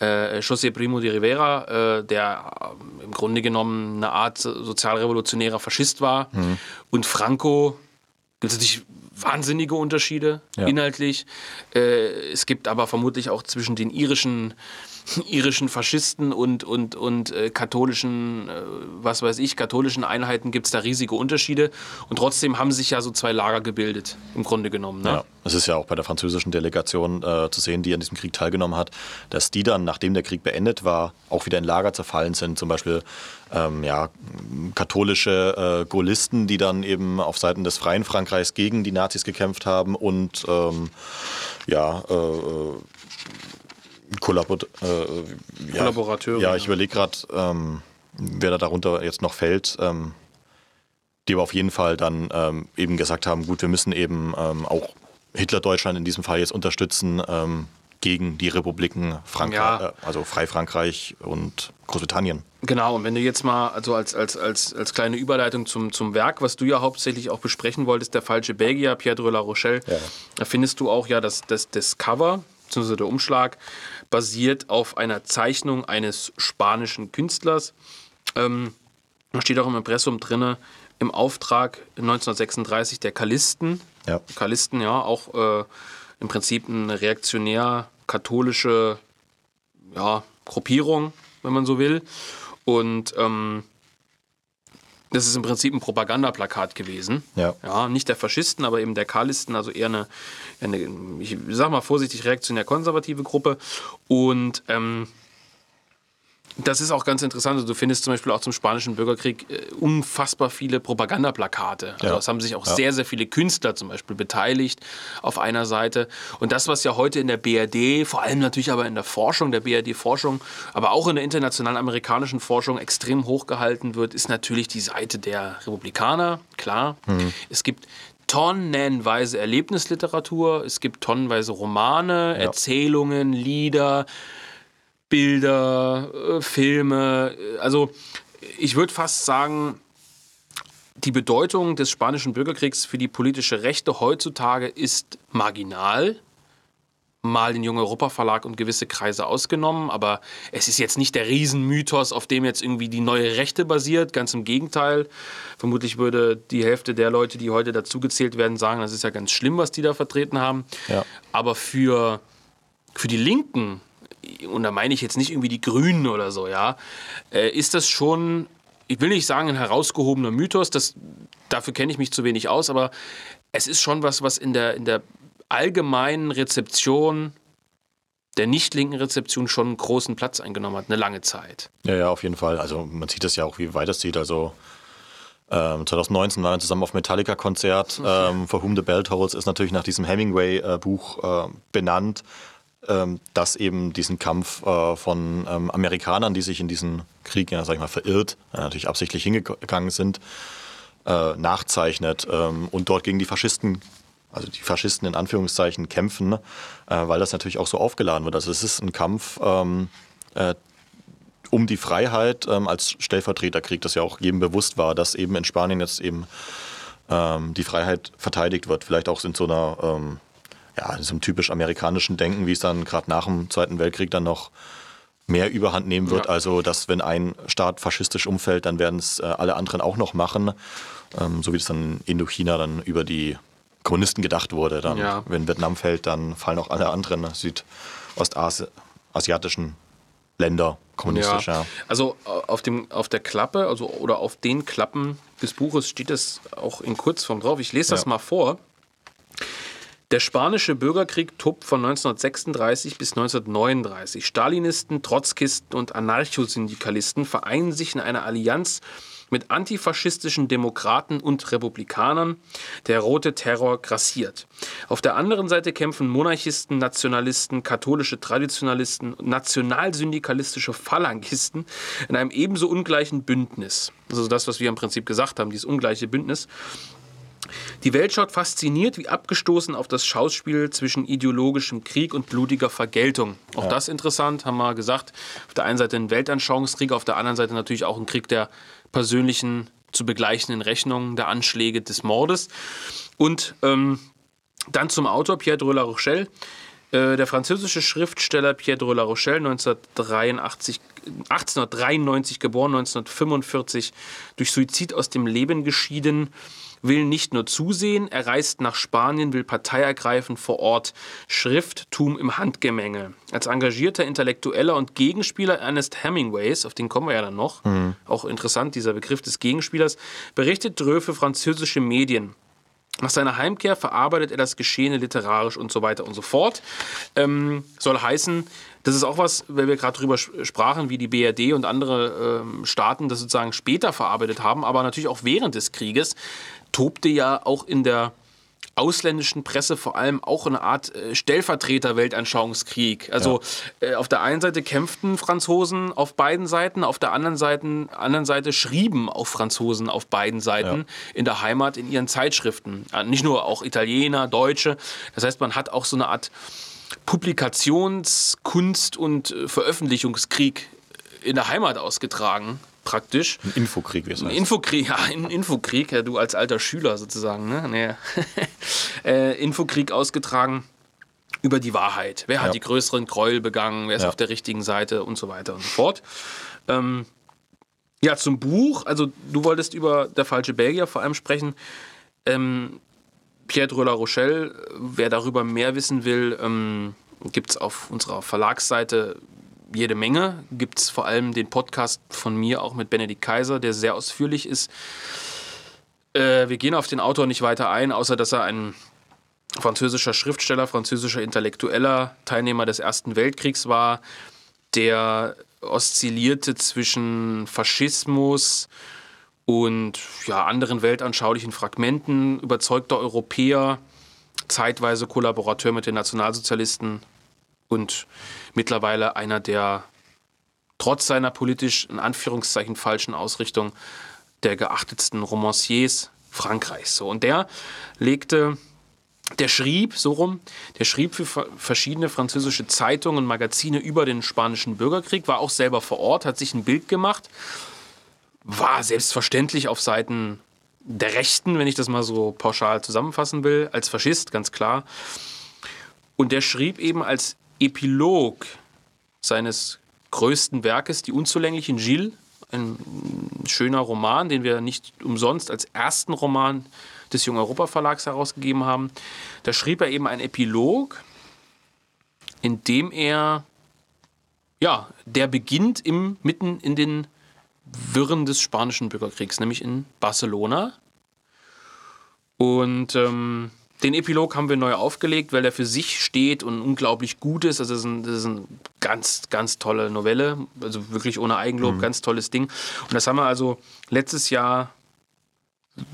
äh, José Primo de Rivera, äh, der äh, im Grunde genommen eine Art so- sozialrevolutionärer Faschist war, und Franco, gibt es natürlich wahnsinnige Unterschiede Ja. inhaltlich. Äh, es gibt aber vermutlich auch zwischen den irischen, irischen Faschisten und, und, und äh, katholischen, äh, was weiß ich, katholischen Einheiten gibt es da riesige Unterschiede. Und trotzdem haben sich ja so zwei Lager gebildet, im Grunde genommen. Ne? Ja, es ist ja auch bei der französischen Delegation äh, zu sehen, die an diesem Krieg teilgenommen hat, dass die dann, nachdem der Krieg beendet war, auch wieder in Lager zerfallen sind. Zum Beispiel ähm, ja, katholische äh, Gaullisten, die dann eben auf Seiten des freien Frankreichs gegen die Nazis gekämpft haben und ähm, ja, äh, äh, Kollabor äh, ja, Kollaborateure, Ja, ich überlege gerade, ähm, wer da darunter jetzt noch fällt. Ähm, die aber auf jeden Fall dann ähm, eben gesagt haben, gut, wir müssen eben ähm, auch Hitler-Deutschland in diesem Fall jetzt unterstützen, ähm, gegen die Republiken Frankreich, Ja. äh, also Freifrankreich und Großbritannien. Genau, und wenn du jetzt mal, also als, als, als, als kleine Überleitung zum, zum Werk, was du ja hauptsächlich auch besprechen wolltest, der falsche Belgier, Pierre de la Rochelle, Ja. da findest du auch ja, dass das, das Cover, beziehungsweise der Umschlag, basiert auf einer Zeichnung eines spanischen Künstlers. Ähm, da steht auch im Impressum drin, im Auftrag 1936 der Kalisten. Ja. Kalisten, ja, auch äh, im Prinzip eine reaktionär-katholische ja, Gruppierung, wenn man so will. Und ähm, das ist im Prinzip ein Propagandaplakat gewesen. Ja. ja. Nicht der Faschisten, aber eben der Karlisten, also eher eine, eine ich sag mal vorsichtig, reaktionär-konservative Gruppe. Und ähm, das ist auch ganz interessant. Also du findest zum Beispiel auch zum Spanischen Bürgerkrieg äh, unfassbar viele Propagandaplakate. Also Ja. es haben sich auch Ja. sehr, sehr viele Künstler zum Beispiel beteiligt auf einer Seite. Und das, was ja heute in der BRD, vor allem natürlich aber in der Forschung, der BRD-Forschung, aber auch in der internationalen amerikanischen Forschung extrem hochgehalten wird, ist natürlich die Seite der Republikaner, klar. Es gibt tonnenweise Erlebnisliteratur, es gibt tonnenweise Romane, Erzählungen, Lieder, Bilder, äh, Filme. Also ich würde fast sagen, die Bedeutung des spanischen Bürgerkriegs für die politische Rechte heutzutage ist marginal. Mal den Junge Europa Verlag und gewisse Kreise ausgenommen, aber es ist jetzt nicht der Riesenmythos, auf dem jetzt irgendwie die neue Rechte basiert. Ganz im Gegenteil. Vermutlich würde die Hälfte der Leute, die heute dazugezählt werden, sagen, das ist ja ganz schlimm, was die da vertreten haben. Ja. Aber für, für die Linken, und da meine ich jetzt nicht irgendwie die Grünen oder so, ja, äh, ist das schon, ich will nicht sagen ein herausgehobener Mythos, das, dafür kenne ich mich zu wenig aus, aber es ist schon was, was in der, in der allgemeinen Rezeption, der nicht linken Rezeption schon einen großen Platz eingenommen hat, eine lange Zeit. Ja, ja, auf jeden Fall. Also man sieht das ja auch, wie weit es sieht. Also ähm, 2019 waren wir zusammen auf Metallica-Konzert. Ähm, For Whom the Bell Tolls ist natürlich nach diesem Hemingway-Buch äh, benannt, ähm, das eben diesen Kampf äh, von ähm, Amerikanern, die sich in diesen Krieg, ja, sag ich mal, verirrt, äh, natürlich absichtlich hingegangen sind, äh, nachzeichnet ähm, und dort gegen die Faschisten, also die Faschisten in Anführungszeichen, kämpfen, äh, weil das natürlich auch so aufgeladen wird. Also es ist ein Kampf ähm, äh, um die Freiheit ähm, als Stellvertreterkrieg, das ja auch jedem bewusst war, dass eben in Spanien jetzt eben die Freiheit verteidigt wird. Vielleicht auch in so einer, ja, in so einem typisch amerikanischen Denken, wie es dann gerade nach dem Zweiten Weltkrieg dann noch mehr Überhand nehmen wird. Ja. Also, dass wenn ein Staat faschistisch umfällt, dann werden es äh, alle anderen auch noch machen. Ähm, so wie es dann in Indochina dann über die Kommunisten gedacht wurde. Dann, Ja. wenn Vietnam fällt, dann fallen auch alle anderen südostasiatischen Länder kommunistisch. Ja. Also äh, auf, dem, auf der Klappe, also oder auf den Klappen des Buches steht es auch in Kurzform drauf. Ich lese das mal vor. Der spanische Bürgerkrieg tobt von 1936 bis 1939. Stalinisten, Trotzkisten und Anarchosyndikalisten vereinen sich in einer Allianz mit antifaschistischen Demokraten und Republikanern. Der rote Terror grassiert. Auf der anderen Seite kämpfen Monarchisten, Nationalisten, katholische Traditionalisten und nationalsyndikalistische Phalangisten in einem ebenso ungleichen Bündnis. Also das, was wir im Prinzip gesagt haben, dieses ungleiche Bündnis. Die Welt schaut fasziniert wie abgestoßen auf das Schauspiel zwischen ideologischem Krieg und blutiger Vergeltung. Auch das interessant, haben wir gesagt. Auf der einen Seite ein Weltanschauungskrieg, auf der anderen Seite natürlich auch ein Krieg der persönlichen zu begleichenden Rechnungen, der Anschläge des Mordes. Und ähm, dann zum Autor Pierre de la Rochelle. Äh, der französische Schriftsteller Pierre de la Rochelle, 1983, 1893 geboren, 1945 durch Suizid aus dem Leben geschieden, will nicht nur zusehen, er reist nach Spanien, will Partei ergreifen vor Ort. Schrifttum im Handgemenge. Als engagierter Intellektueller und Gegenspieler Ernest Hemingways, auf den kommen wir ja dann noch, auch interessant, dieser Begriff des Gegenspielers, berichtet Dreux für französische Medien. Nach seiner Heimkehr verarbeitet er das Geschehene literarisch und so weiter und so fort. Ähm, soll heißen, das ist auch was, weil wir gerade drüber sp- sprachen, wie die BRD und andere ähm, Staaten das sozusagen später verarbeitet haben, aber natürlich auch während des Krieges tobte ja auch in der ausländischen Presse vor allem auch eine Art äh, Stellvertreter-Weltanschauungskrieg. Also äh, auf der einen Seite kämpften Franzosen auf beiden Seiten, auf der anderen Seite, anderen Seite schrieben auch Franzosen auf beiden Seiten in der Heimat in ihren Zeitschriften. Äh, Nicht nur auch Italiener, Deutsche. Das heißt, man hat auch so eine Art Publikations-, Kunst- und äh, Veröffentlichungskrieg in der Heimat ausgetragen, praktisch. Ein Infokrieg, wie es Ein heißt. Infokrieg, ja, ein Infokrieg, ja, du als alter Schüler sozusagen, ne? Nee. äh, Infokrieg ausgetragen über die Wahrheit. Wer hat Ja. die größeren Gräuel begangen, wer ist Ja. auf der richtigen Seite und so weiter und so fort. Ähm, ja, zum Buch, also du wolltest über Der falsche Belgier vor allem sprechen. Ähm, Pierre de la Rochelle, wer darüber mehr wissen will, ähm, gibt es auf unserer Verlagsseite jede Menge. Gibt es vor allem den Podcast von mir auch mit Benedikt Kaiser, der sehr ausführlich ist. Äh, wir gehen auf den Autor nicht weiter ein, außer dass er ein französischer Schriftsteller, französischer Intellektueller, Teilnehmer des Ersten Weltkriegs war, der oszillierte zwischen Faschismus und ja, anderen weltanschaulichen Fragmenten, überzeugter Europäer, zeitweise Kollaborateur mit den Nationalsozialisten und mittlerweile einer der trotz seiner politisch in Anführungszeichen falschen Ausrichtung der geachtetsten Romanciers Frankreichs. So, und der legte, der schrieb, so rum, der schrieb für ver- verschiedene französische Zeitungen und Magazine über den spanischen Bürgerkrieg, war auch selber vor Ort, hat sich ein Bild gemacht, war selbstverständlich auf Seiten der Rechten, wenn ich das mal so pauschal zusammenfassen will, als Faschist, ganz klar. Und der schrieb eben als Epilog seines größten Werkes, Die unzulänglichen Gilles, ein schöner Roman, den wir nicht umsonst als ersten Roman des Jung Europa Verlags herausgegeben haben. Da schrieb er eben einen Epilog, in dem er, ja, der beginnt im, mitten in den Wirren des spanischen Bürgerkriegs, nämlich in Barcelona. Und ähm, den Epilog haben wir neu aufgelegt, weil er für sich steht und unglaublich gut ist. Also das ist, ein, das ist eine ganz, ganz tolle Novelle. Also wirklich ohne Eigenlob, ganz tolles Ding. Und das haben wir also letztes Jahr,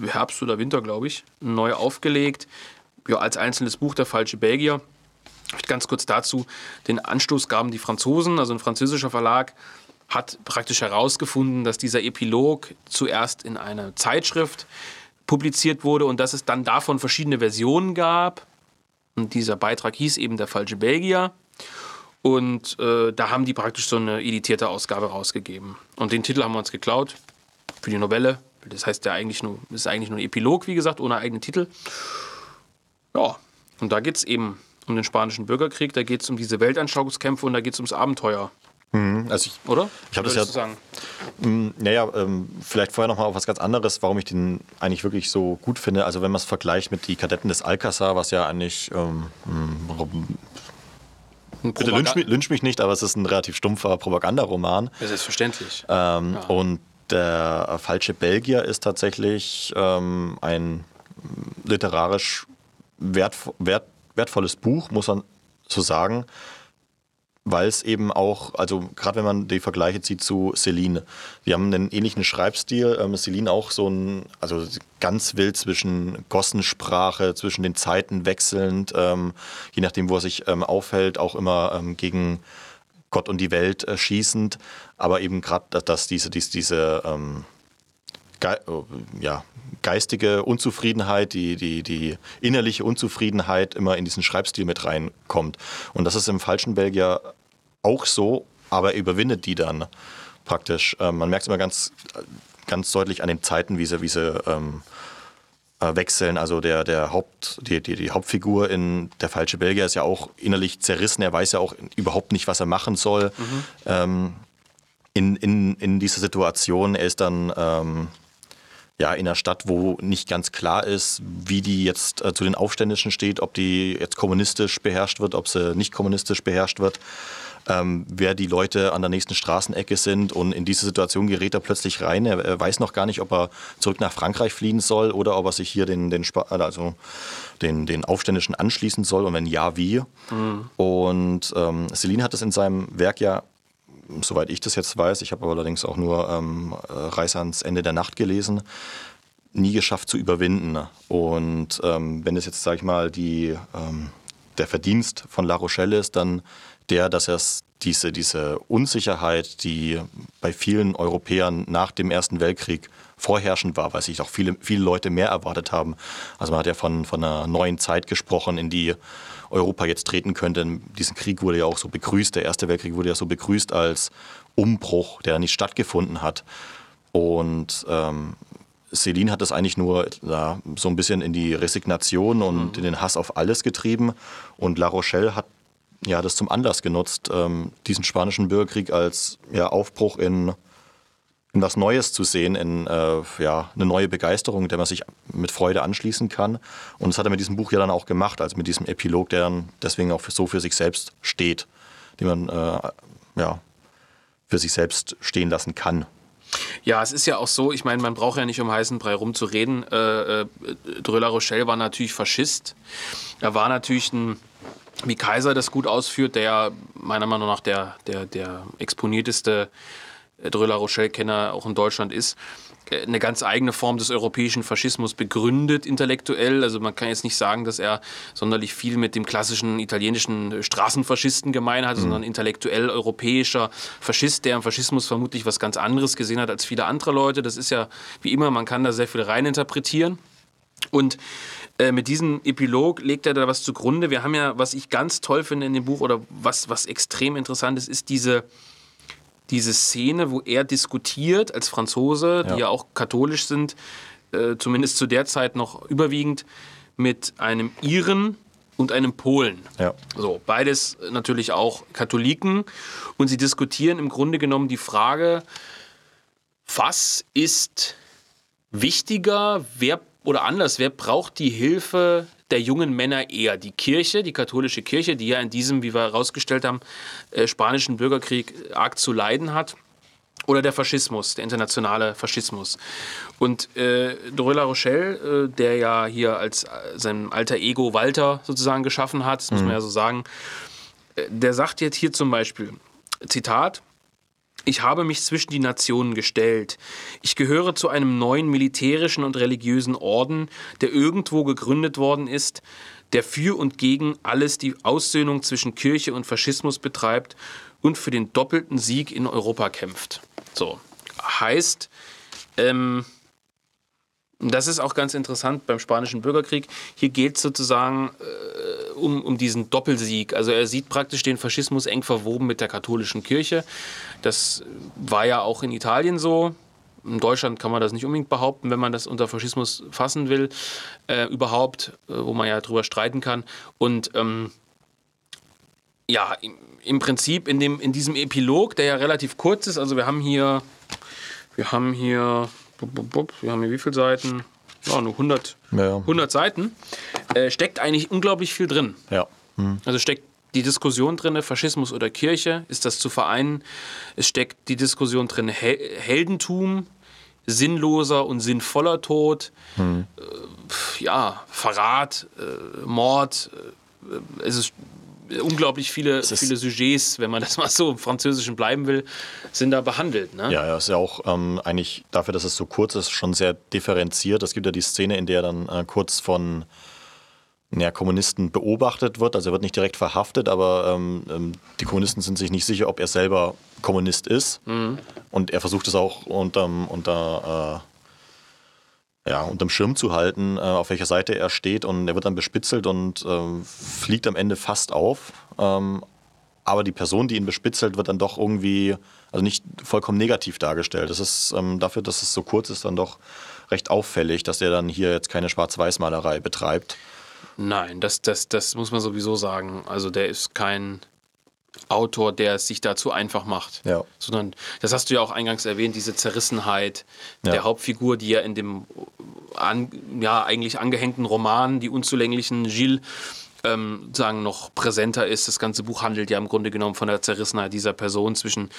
Herbst oder Winter, glaube ich, neu aufgelegt. Ja, als einzelnes Buch, Der falsche Belgier. Ganz kurz dazu, den Anstoß gaben die Franzosen, also ein französischer Verlag hat praktisch herausgefunden, dass dieser Epilog zuerst in einer Zeitschrift publiziert wurde und dass es dann davon verschiedene Versionen gab. Und dieser Beitrag hieß eben Der falsche Belgier. Und äh, da haben die praktisch so eine editierte Ausgabe rausgegeben. Und den Titel haben wir uns geklaut für die Novelle. Das heißt ja eigentlich nur, ist eigentlich nur ein Epilog, wie gesagt, ohne eigenen Titel. Ja, und da geht es eben um den spanischen Bürgerkrieg, da geht es um diese Weltanschauungskämpfe und da geht es ums Abenteuer, Also ich, oder? Ich hab das ja- sagen? Naja, ähm, vielleicht vorher noch mal auf was ganz anderes, warum ich den eigentlich wirklich so gut finde. Also wenn man es vergleicht mit die Kadetten des Alcazar, was ja eigentlich, ähm, Ein bitte lynch mich, lynch mich nicht, aber es ist ein relativ stumpfer Propagandaroman. Ja, selbstverständlich. Ähm, Und der falsche Belgier ist tatsächlich ähm, ein literarisch wertv wert, wertvolles Buch, muss man so sagen, weil es eben auch, also gerade wenn man die Vergleiche zieht zu Celine, die haben einen ähnlichen Schreibstil. Ähm, Celine auch so ein, also ganz wild zwischen Gossensprache, zwischen den Zeiten wechselnd, ähm, je nachdem, wo er sich ähm, aufhält, auch immer ähm, gegen Gott und die Welt äh, schießend, aber eben gerade, dass, diese, diese, diese ähm, Ge ja, geistige Unzufriedenheit, die, die, die innerliche Unzufriedenheit immer in diesen Schreibstil mit reinkommt. Und das ist im falschen Belgier auch so, aber er überwindet die dann praktisch. Ähm, man merkt es immer ganz, ganz deutlich an den Zeiten, wie sie, wie sie ähm, äh, wechseln. Also der, der Haupt, die, die, die Hauptfigur in Der falsche Belgier ist ja auch innerlich zerrissen. Er weiß ja auch überhaupt nicht, was er machen soll. Ähm, in, in, in dieser Situation, er ist dann ähm, ja, in einer Stadt, wo nicht ganz klar ist, wie die jetzt äh, zu den Aufständischen steht, ob die jetzt kommunistisch beherrscht wird, ob sie nicht kommunistisch beherrscht wird, ähm, wer die Leute an der nächsten Straßenecke sind. Und in diese Situation gerät er plötzlich rein. Er, er weiß noch gar nicht, ob er zurück nach Frankreich fliehen soll oder ob er sich hier den, den, also den, den Aufständischen anschließen soll. Und wenn ja, wie. Und ähm, Celine hat das in seinem Werk ja soweit ich das jetzt weiß, ich habe allerdings auch nur ähm, äh, Reise ans Ende der Nacht gelesen, nie geschafft zu überwinden. Und ähm, wenn es jetzt, sage ich mal, die, ähm, der Verdienst von La Rochelle ist, dann der, dass er diese, diese Unsicherheit, die bei vielen Europäern nach dem Ersten Weltkrieg vorherrschend war, weil sich auch viele, viele Leute mehr erwartet haben. Also man hat ja von, von einer neuen Zeit gesprochen, in die Europa jetzt treten könnte. Diesen Krieg wurde ja auch so begrüßt, der Erste Weltkrieg wurde ja so begrüßt als Umbruch, der nicht stattgefunden hat. Und ähm, Celine hat das eigentlich nur ja, so ein bisschen in die Resignation und mhm. in den Hass auf alles getrieben. Und La Rochelle hat ja, das zum Anlass genutzt, ähm, diesen spanischen Bürgerkrieg als ja, Aufbruch in was Neues zu sehen, in äh, ja, eine neue Begeisterung, der man sich mit Freude anschließen kann. Und das hat er mit diesem Buch ja dann auch gemacht, also mit diesem Epilog, der dann deswegen auch so für sich selbst steht, den man äh, ja, für sich selbst stehen lassen kann. Ja, es ist ja auch so, ich meine, man braucht ja nicht um heißen Brei rumzureden. Äh, äh, Dröller Rochelle war natürlich Faschist. Er war natürlich ein, wie Kaiser das gut ausführt, der meiner Meinung nach der, der, der exponierteste Dröller Rochelle-Kenner auch in Deutschland ist eine ganz eigene Form des europäischen Faschismus begründet, intellektuell. Also man kann jetzt nicht sagen, dass er sonderlich viel mit dem klassischen italienischen Straßenfaschisten gemein hat, mhm. sondern intellektuell europäischer Faschist, der im Faschismus vermutlich was ganz anderes gesehen hat als viele andere Leute. Das ist ja wie immer, man kann da sehr viel reininterpretieren. Und äh, mit diesem Epilog legt er da was zugrunde. Wir haben ja, was ich ganz toll finde in dem Buch oder was, was extrem interessant ist, ist diese diese Szene, wo er diskutiert als Franzose, die ja, auch katholisch sind, äh, zumindest zu der Zeit noch überwiegend, mit einem Iren und einem Polen. Ja. So, beides natürlich auch Katholiken. Und sie diskutieren im Grunde genommen die Frage, was ist wichtiger, wer oder anders, wer braucht die Hilfe der jungen Männer eher die Kirche, die katholische Kirche, die ja in diesem, wie wir herausgestellt haben, äh, spanischen Bürgerkrieg arg zu leiden hat, oder der Faschismus, der internationale Faschismus. Und äh, Dorella Rochelle, äh, der ja hier als äh, sein alter Ego Walter sozusagen geschaffen hat, das mhm. muss man mhm. ja so sagen, äh, der sagt jetzt hier zum Beispiel, Zitat, ich habe mich zwischen die Nationen gestellt. Ich gehöre zu einem neuen militärischen und religiösen Orden, der irgendwo gegründet worden ist, der für und gegen alles die Aussöhnung zwischen Kirche und Faschismus betreibt und für den doppelten Sieg in Europa kämpft. So heißt, ähm, das ist auch ganz interessant beim Spanischen Bürgerkrieg. Hier geht es sozusagen äh, um, um diesen Doppelsieg. Also er sieht praktisch den Faschismus eng verwoben mit der katholischen Kirche. Das war ja auch in Italien so. In Deutschland kann man das nicht unbedingt behaupten, wenn man das unter Faschismus fassen will, äh, überhaupt, äh, wo man ja drüber streiten kann. Und ähm, ja, im, im, Prinzip in, dem, in diesem Epilog, der ja relativ kurz ist, also wir haben hier, wir haben hier wir haben hier wie viele Seiten? Ja, nur 100, ja. 100 Seiten. Äh, steckt eigentlich unglaublich viel drin. Ja. Hm. Also steckt die Diskussion drin, Faschismus oder Kirche, ist das zu vereinen? Es steckt die Diskussion drin, Hel Heldentum, sinnloser und sinnvoller Tod, hm. äh, ja, Verrat, äh, Mord. Äh, es ist unglaublich viele, viele Sujets, wenn man das mal so im Französischen bleiben will, sind da behandelt. Ne? Ja, ja, ist ja auch ähm, eigentlich dafür, dass es so kurz ist, schon sehr differenziert. Es gibt ja die Szene, in der dann äh, kurz von ja, Kommunisten beobachtet wird. Also er wird nicht direkt verhaftet, aber ähm, ähm die Kommunisten sind sich nicht sicher, ob er selber Kommunist ist. Mhm. Und er versucht es auch unterm, unter äh, ja, unterm Schirm zu halten, äh, auf welcher Seite er steht. Und er wird dann bespitzelt und äh, fliegt am Ende fast auf. Ähm, aber die Person, die ihn bespitzelt, wird dann doch irgendwie, also nicht vollkommen negativ dargestellt. Das ist ähm, dafür, dass es so kurz ist, dann doch recht auffällig, dass er dann hier jetzt keine Schwarz-Weiß-Malerei betreibt. Nein, das, das, das muss man sowieso sagen. Also der ist kein Autor, der es sich dazu einfach macht. Ja. Sondern, das hast du ja auch eingangs erwähnt, diese Zerrissenheit ja. der Hauptfigur, die ja in dem an, ja, eigentlich angehängten Roman, die unzulänglichen Gilles, ähm, sagen noch präsenter ist. Das ganze Buch handelt ja im Grunde genommen von der Zerrissenheit dieser Person zwischen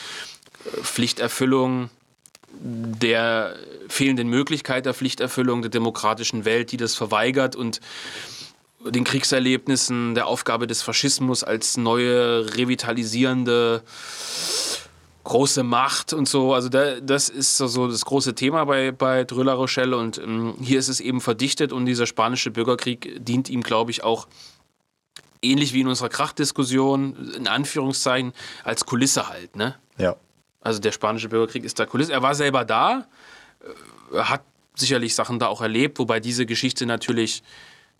äh, Pflichterfüllung, der fehlenden Möglichkeit der Pflichterfüllung der demokratischen Welt, die das verweigert und den Kriegserlebnissen, der Aufgabe des Faschismus als neue, revitalisierende große Macht und so. Also da, das ist so das große Thema bei, bei Drüller Rochelle und ähm, hier ist es eben verdichtet und dieser spanische Bürgerkrieg dient ihm, glaube ich, auch ähnlich wie in unserer Krachtdiskussion, in Anführungszeichen, als Kulisse halt. Ne? Ja. Also der spanische Bürgerkrieg ist da Kulisse. Er war selber da, äh, hat sicherlich Sachen da auch erlebt, wobei diese Geschichte natürlich,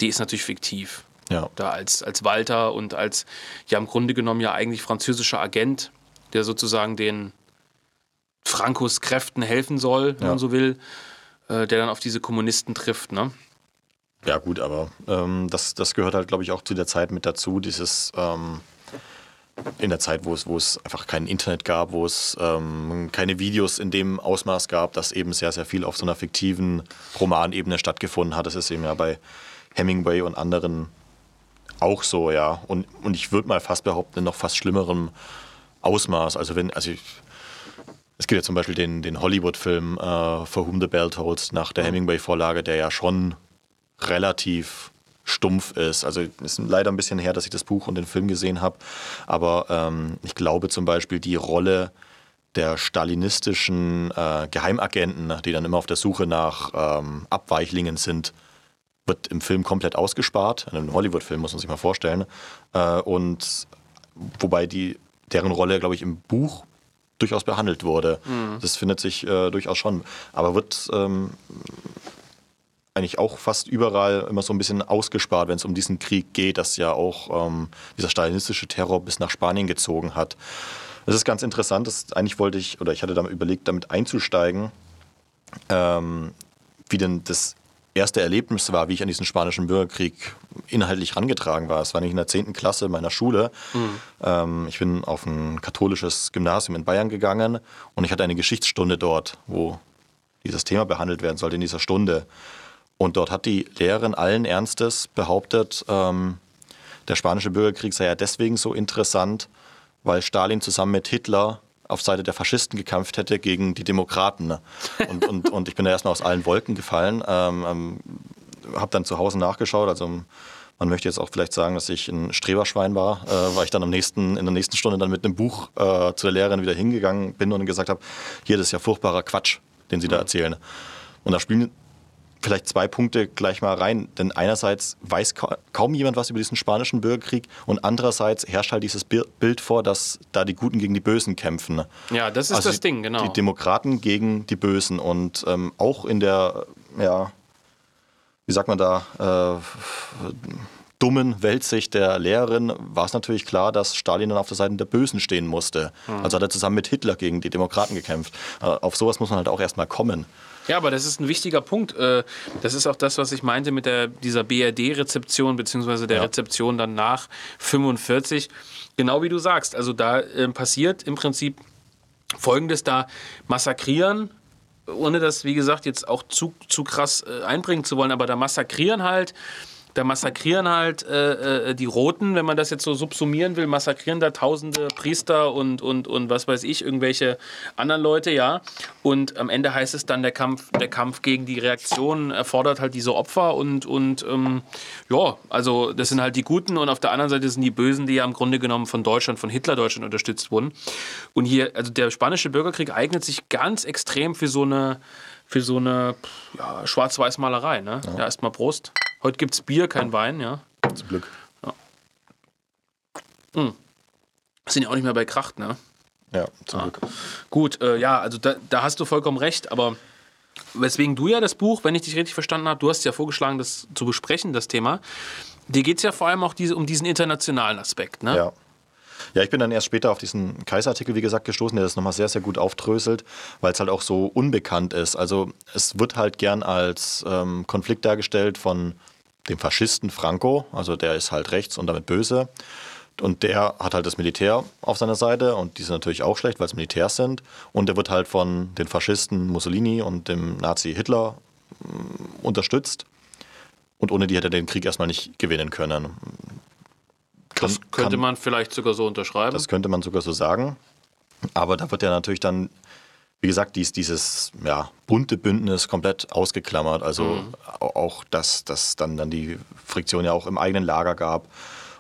die ist natürlich fiktiv. Ja. Da als, als Walter und als ja im Grunde genommen ja eigentlich französischer Agent, der sozusagen den Frankos Kräften helfen soll, wenn Ja. man so will, äh, der dann auf diese Kommunisten trifft. Ne? Ja, gut, aber ähm, das, das gehört halt, glaube ich, auch zu der Zeit mit dazu. Dieses ähm, in der Zeit, wo es, wo es einfach kein Internet gab, wo es ähm, keine Videos in dem Ausmaß gab, dass eben sehr, sehr viel auf so einer fiktiven Romanebene stattgefunden hat. Das ist eben ja bei Hemingway und anderen auch so, ja. Und, und ich würde mal fast behaupten, in noch fast schlimmerem Ausmaß. Also wenn, also ich, es gibt ja zum Beispiel den, den Hollywood-Film äh, For Whom the Bell Tolls nach der Hemingway-Vorlage, der ja schon relativ stumpf ist. Also es ist leider ein bisschen her, dass ich das Buch und den Film gesehen habe. Aber ähm, ich glaube zum Beispiel die Rolle der stalinistischen äh, Geheimagenten, die dann immer auf der Suche nach ähm, Abweichlingen sind, wird im Film komplett ausgespart. In einem Hollywood-Film muss man sich mal vorstellen. Äh, und wobei die, deren Rolle, glaube ich, im Buch durchaus behandelt wurde. Das findet sich äh, durchaus schon. Aber wird ähm, eigentlich auch fast überall immer so ein bisschen ausgespart, wenn es um diesen Krieg geht, dass ja auch ähm, dieser stalinistische Terror bis nach Spanien gezogen hat. Das ist ganz interessant. Das, eigentlich wollte ich, oder ich hatte damit überlegt, damit einzusteigen, ähm, wie denn das erste Erlebnis war, wie ich an diesen spanischen Bürgerkrieg inhaltlich rangetragen war. Es war nicht in der 10. Klasse meiner Schule. Ähm, ich bin auf ein katholisches Gymnasium in Bayern gegangen und ich hatte eine Geschichtsstunde dort, wo dieses Thema behandelt werden sollte in dieser Stunde. Und dort hat die Lehrerin allen Ernstes behauptet, ähm, der spanische Bürgerkrieg sei ja deswegen so interessant, weil Stalin zusammen mit Hitler auf Seite der Faschisten gekämpft hätte gegen die Demokraten. ne? Und, und, und ich bin da erstmal aus allen Wolken gefallen, ähm, ähm, habe dann zu Hause nachgeschaut. Also man möchte jetzt auch vielleicht sagen, dass ich ein Streberschwein war, äh, weil ich dann am nächsten, in der nächsten Stunde dann mit einem Buch äh, zu der Lehrerin wieder hingegangen bin und gesagt habe, hier, das ist ja furchtbarer Quatsch, den Sie da erzählen. Und da spielen vielleicht zwei Punkte gleich mal rein. Denn einerseits weiß ka kaum jemand was über diesen spanischen Bürgerkrieg und andererseits herrscht halt dieses Bi- Bild vor, dass da die Guten gegen die Bösen kämpfen. Ja, das ist Also das die, Ding, genau. Die Demokraten gegen die Bösen und ähm, auch in der, ja, wie sagt man da, äh, dummen Weltsicht der Lehrerin war es natürlich klar, dass Stalin dann auf der Seite der Bösen stehen musste. Hm. Also hat er zusammen mit Hitler gegen die Demokraten gekämpft. Äh, auf sowas muss man halt auch erstmal kommen. Ja, aber das ist ein wichtiger Punkt. Äh, Das ist auch das, was ich meinte mit der, dieser BRD-Rezeption, beziehungsweise der Ja. Rezeption dann nach 45. Genau wie du sagst. Also da äh, passiert im Prinzip Folgendes: da massakrieren, ohne das, wie gesagt, jetzt auch zu, zu krass äh, einbringen zu wollen, aber da massakrieren halt. Da massakrieren halt äh, äh, die Roten, wenn man das jetzt so subsumieren will, massakrieren da tausende Priester und, und, und was weiß ich, irgendwelche anderen Leute, ja. Und am Ende heißt es dann, der Kampf, der Kampf gegen die Reaktion erfordert halt diese Opfer und, und ähm, ja, also das sind halt die Guten und auf der anderen Seite sind die Bösen, die ja im Grunde genommen von Deutschland, von Hitler-Deutschland unterstützt wurden. Und hier, also der spanische Bürgerkrieg eignet sich ganz extrem für so eine, für so eine ja, Schwarz-Weiß-Malerei. Ne? Ja. erstmal Prost. Heute gibt es Bier, kein Wein, ja. Zum Glück. Sind ja auch nicht mehr bei Kracht, ne? Ja, zum Glück. Gut, äh, ja, also da, da hast du vollkommen recht, aber weswegen du ja das Buch, wenn ich dich richtig verstanden habe, du hast ja vorgeschlagen, das zu besprechen, das Thema. Dir geht es ja vor allem auch diese, um diesen internationalen Aspekt, ne? Ja. Ja, ich bin dann erst später auf diesen Kaiserartikel, wie gesagt, gestoßen, der das nochmal sehr, sehr gut aufdröselt, weil es halt auch so unbekannt ist. Also es wird halt gern als ähm, Konflikt dargestellt von dem Faschisten Franco, also der ist halt rechts und damit böse. Und der hat halt das Militär auf seiner Seite und die sind natürlich auch schlecht, weil es Militärs sind. Und der wird halt von den Faschisten Mussolini und dem Nazi Hitler mm, unterstützt. Und ohne die hätte er den Krieg erstmal nicht gewinnen können. Das Kann- könnte kann- man vielleicht sogar so unterschreiben. das könnte man sogar so sagen. Aber da wird ja natürlich dann, wie gesagt, dies, dieses ja, bunte Bündnis komplett ausgeklammert. Also au- auch, dass dass dann, dann die Friktion ja auch im eigenen Lager gab.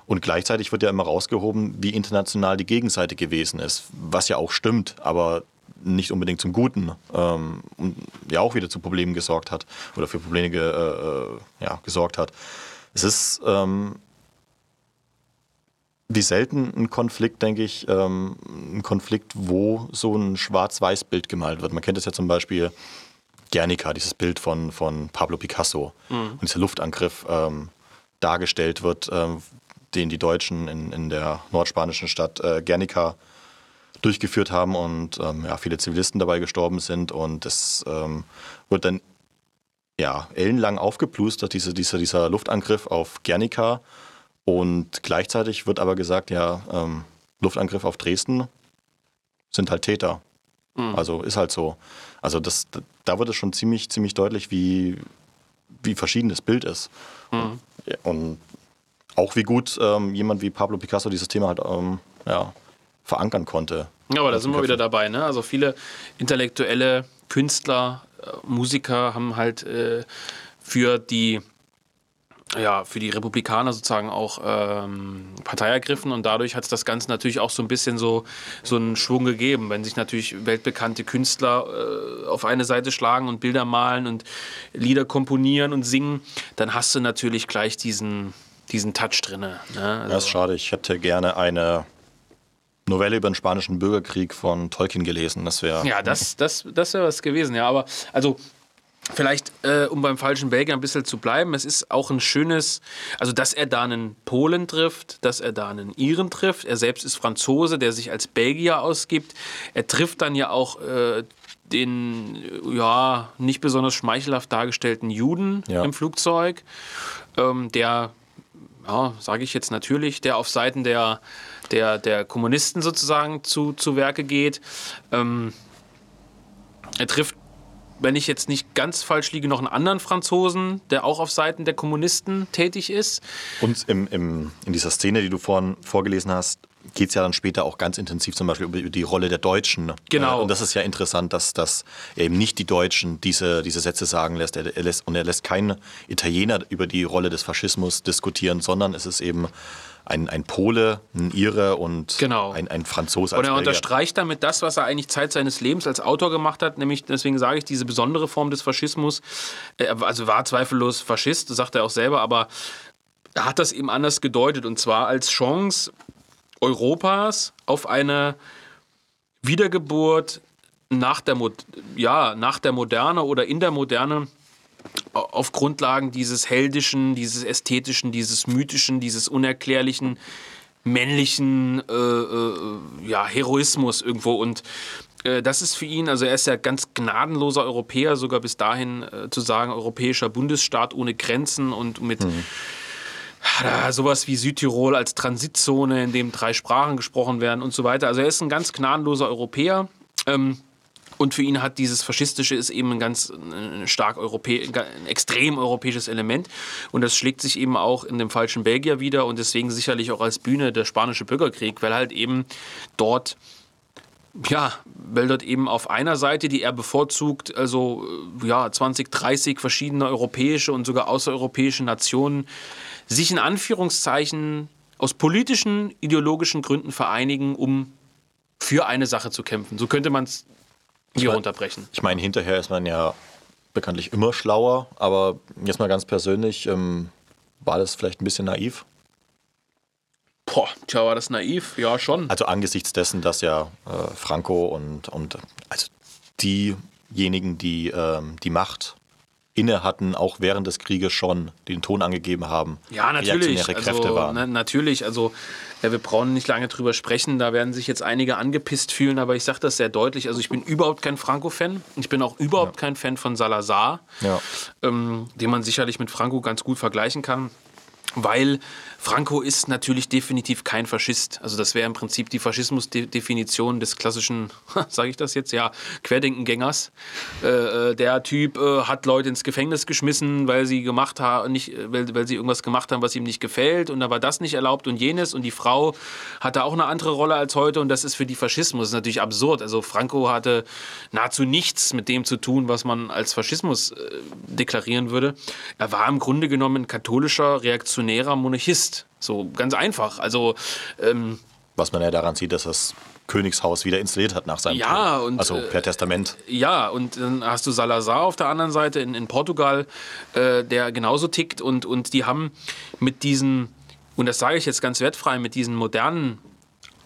Und gleichzeitig wird ja immer rausgehoben, wie international die Gegenseite gewesen ist. Was ja auch stimmt, aber nicht unbedingt zum Guten. Ähm, und ja auch wieder zu Problemen gesorgt hat oder für Probleme äh, äh, ja, gesorgt hat. Es ist ähm, wie selten ein Konflikt, denke ich, ähm, ein Konflikt, wo so ein Schwarz-Weiß-Bild gemalt wird. Man kennt es ja zum Beispiel Guernica, dieses Bild von, von Pablo Picasso und dieser Luftangriff ähm, dargestellt wird, ähm, den die Deutschen in, in der nordspanischen Stadt äh, Guernica durchgeführt haben und ähm, ja, viele Zivilisten dabei gestorben sind. Und es ähm, wird dann ja, ellenlang aufgeplustert, diese, dieser, dieser Luftangriff auf Guernica. Und gleichzeitig wird aber gesagt, ja, ähm, Luftangriff auf Dresden sind halt Täter. Also ist halt so. Also das, da wird es schon ziemlich, ziemlich deutlich, wie, wie verschieden das Bild ist. Ja, Und auch wie gut ähm, jemand wie Pablo Picasso dieses Thema halt ähm, ja, verankern konnte. Ja, aber da sind wir wieder dabei. Ne? Also viele intellektuelle Künstler, äh, Musiker haben halt äh, für die ja, für die Republikaner sozusagen auch ähm, Partei ergriffen und dadurch hat es das Ganze natürlich auch so ein bisschen so, so einen Schwung gegeben. Wenn sich natürlich weltbekannte Künstler äh, auf eine Seite schlagen und Bilder malen und Lieder komponieren und singen, dann hast du natürlich gleich diesen, diesen Touch drin. Ne? Also, Das ist schade. Ich hätte gerne eine Novelle über den spanischen Bürgerkrieg von Tolkien gelesen. Das wäre. Ja, das, das, das wäre was gewesen, ja. Aber also vielleicht, äh, um beim falschen Belgier ein bisschen zu bleiben, es ist auch ein schönes, also dass er da einen Polen trifft, dass er da einen Iren trifft. Er selbst ist Franzose, der sich als Belgier ausgibt. Er trifft dann ja auch äh, den ja nicht besonders schmeichelhaft dargestellten Juden Ja. im Flugzeug, ähm, der ja, sage ich jetzt natürlich, der auf Seiten der, der, der Kommunisten sozusagen zu, zu Werke geht. Ähm, er trifft, wenn ich jetzt nicht ganz falsch liege, noch einen anderen Franzosen, der auch auf Seiten der Kommunisten tätig ist. Und im, im, in dieser Szene, die du vorhin vorgelesen hast, geht es ja dann später auch ganz intensiv zum Beispiel über, die Rolle der Deutschen. Genau. Äh, Und das ist ja interessant, dass, dass er eben nicht die Deutschen diese, diese Sätze sagen lässt. Er, er lässt. Und er lässt keinen Italiener über die Rolle des Faschismus diskutieren, sondern es ist eben ein, ein Pole, ein Ire und Genau. ein, ein Franzose. Und als er Belgier. unterstreicht damit das, was er eigentlich Zeit seines Lebens als Autor gemacht hat, nämlich, deswegen sage ich, diese besondere Form des Faschismus. Er also war zweifellos Faschist, sagt er auch selber, aber er hat das eben anders gedeutet und zwar als Chance Europas auf eine Wiedergeburt nach der, Mo- ja, nach der Moderne oder in der Moderne auf Grundlagen dieses heldischen, dieses ästhetischen, dieses mythischen, dieses unerklärlichen, männlichen äh, äh, ja, Heroismus irgendwo. Und äh, das ist für ihn, also er ist ja ganz gnadenloser Europäer, sogar bis dahin äh, zu sagen, europäischer Bundesstaat ohne Grenzen und mit ja, sowas wie Südtirol als Transitzone, in dem drei Sprachen gesprochen werden und so weiter. Also er ist ein ganz gnadenloser Europäer. Ähm, und für ihn hat dieses Faschistische ist eben ein ganz äh, stark Europä ein extrem europäisches Element. Und das schlägt sich eben auch in dem falschen Belgier wieder und deswegen sicherlich auch als Bühne der spanische Bürgerkrieg, weil halt eben dort ja, weil dort eben auf einer Seite, die er bevorzugt, also äh, ja, 20, 30 verschiedene europäische und sogar außereuropäische Nationen sich in Anführungszeichen aus politischen, ideologischen Gründen vereinigen, um für eine Sache zu kämpfen. So könnte man es hier mein- runterbrechen. Ich meine, hinterher ist man ja bekanntlich immer schlauer, aber jetzt mal ganz persönlich, ähm, war das vielleicht ein bisschen naiv? Boah, tja, war das naiv? Ja, schon. Also angesichts dessen, dass ja äh, Franco und, und also diejenigen, die ähm, die Macht inne hatten, auch während des Krieges schon den Ton angegeben haben, Ja, natürlich. reaktionäre Kräfte Also, waren. ne, natürlich. Also, ja, wir brauchen nicht lange drüber sprechen. Da werden sich jetzt einige angepisst fühlen, aber ich sage das sehr deutlich. Also, ich bin überhaupt kein Franco-Fan. Ich bin auch überhaupt kein Fan von Salazar, Ja. ähm, den man sicherlich mit Franco ganz gut vergleichen kann. Weil Franco ist natürlich definitiv kein Faschist. Also das wäre im Prinzip die Faschismusdefinition des klassischen, sage ich das jetzt, ja, Querdenkengängers. Äh, äh, der Typ äh, hat Leute ins Gefängnis geschmissen, weil sie gemacht haben, nicht, äh, weil, weil sie irgendwas gemacht haben, was ihm nicht gefällt und da war das nicht erlaubt und jenes und die Frau hatte auch eine andere Rolle als heute und das ist für die Faschismus. Natürlich absurd. Also Franco hatte nahezu nichts mit dem zu tun, was man als Faschismus äh, deklarieren würde. Er war im Grunde genommen ein katholischer, reaktionärer Monarchist. So ganz einfach. Also ähm, Was man ja daran sieht, dass das Königshaus wieder installiert hat nach seinem Ja, Tod. und, Also äh, per Testament. Ja, und dann hast du Salazar auf der anderen Seite in, in Portugal, äh, der genauso tickt und, und die haben mit diesen, und das sage ich jetzt ganz wertfrei, mit diesen modernen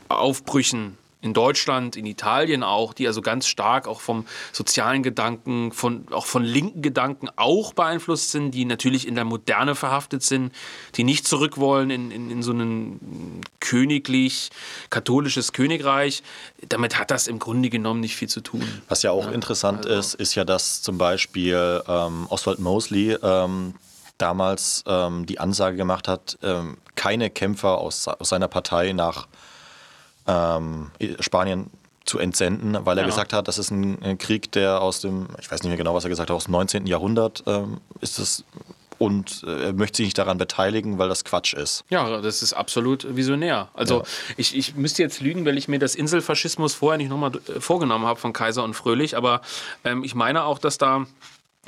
Aufbrüchen in Deutschland, in Italien auch, die also ganz stark auch vom sozialen Gedanken, von, auch von linken Gedanken auch beeinflusst sind, die natürlich in der Moderne verhaftet sind, die nicht zurück wollen in, in, in so ein königlich-katholisches Königreich. Damit hat das im Grunde genommen nicht viel zu tun. Was ja auch ja, interessant also. ist, ist ja, dass zum Beispiel ähm, Oswald Mosley ähm, damals ähm, die Ansage gemacht hat, ähm, keine Kämpfer aus, aus seiner Partei nach ähm, Spanien zu entsenden, weil er ja. gesagt hat, das ist ein, Krieg, der aus dem, ich weiß nicht mehr genau, was er gesagt hat, aus dem 19. Jahrhundert ähm, ist es und äh, er möchte sich nicht daran beteiligen, weil das Quatsch ist. Ja, das ist absolut visionär. Also ja. ich, ich müsste jetzt lügen, weil ich mir das Inselfaschismus vorher nicht nochmal äh, vorgenommen habe von Kaiser und Fröhlich, aber ähm, ich meine auch, dass da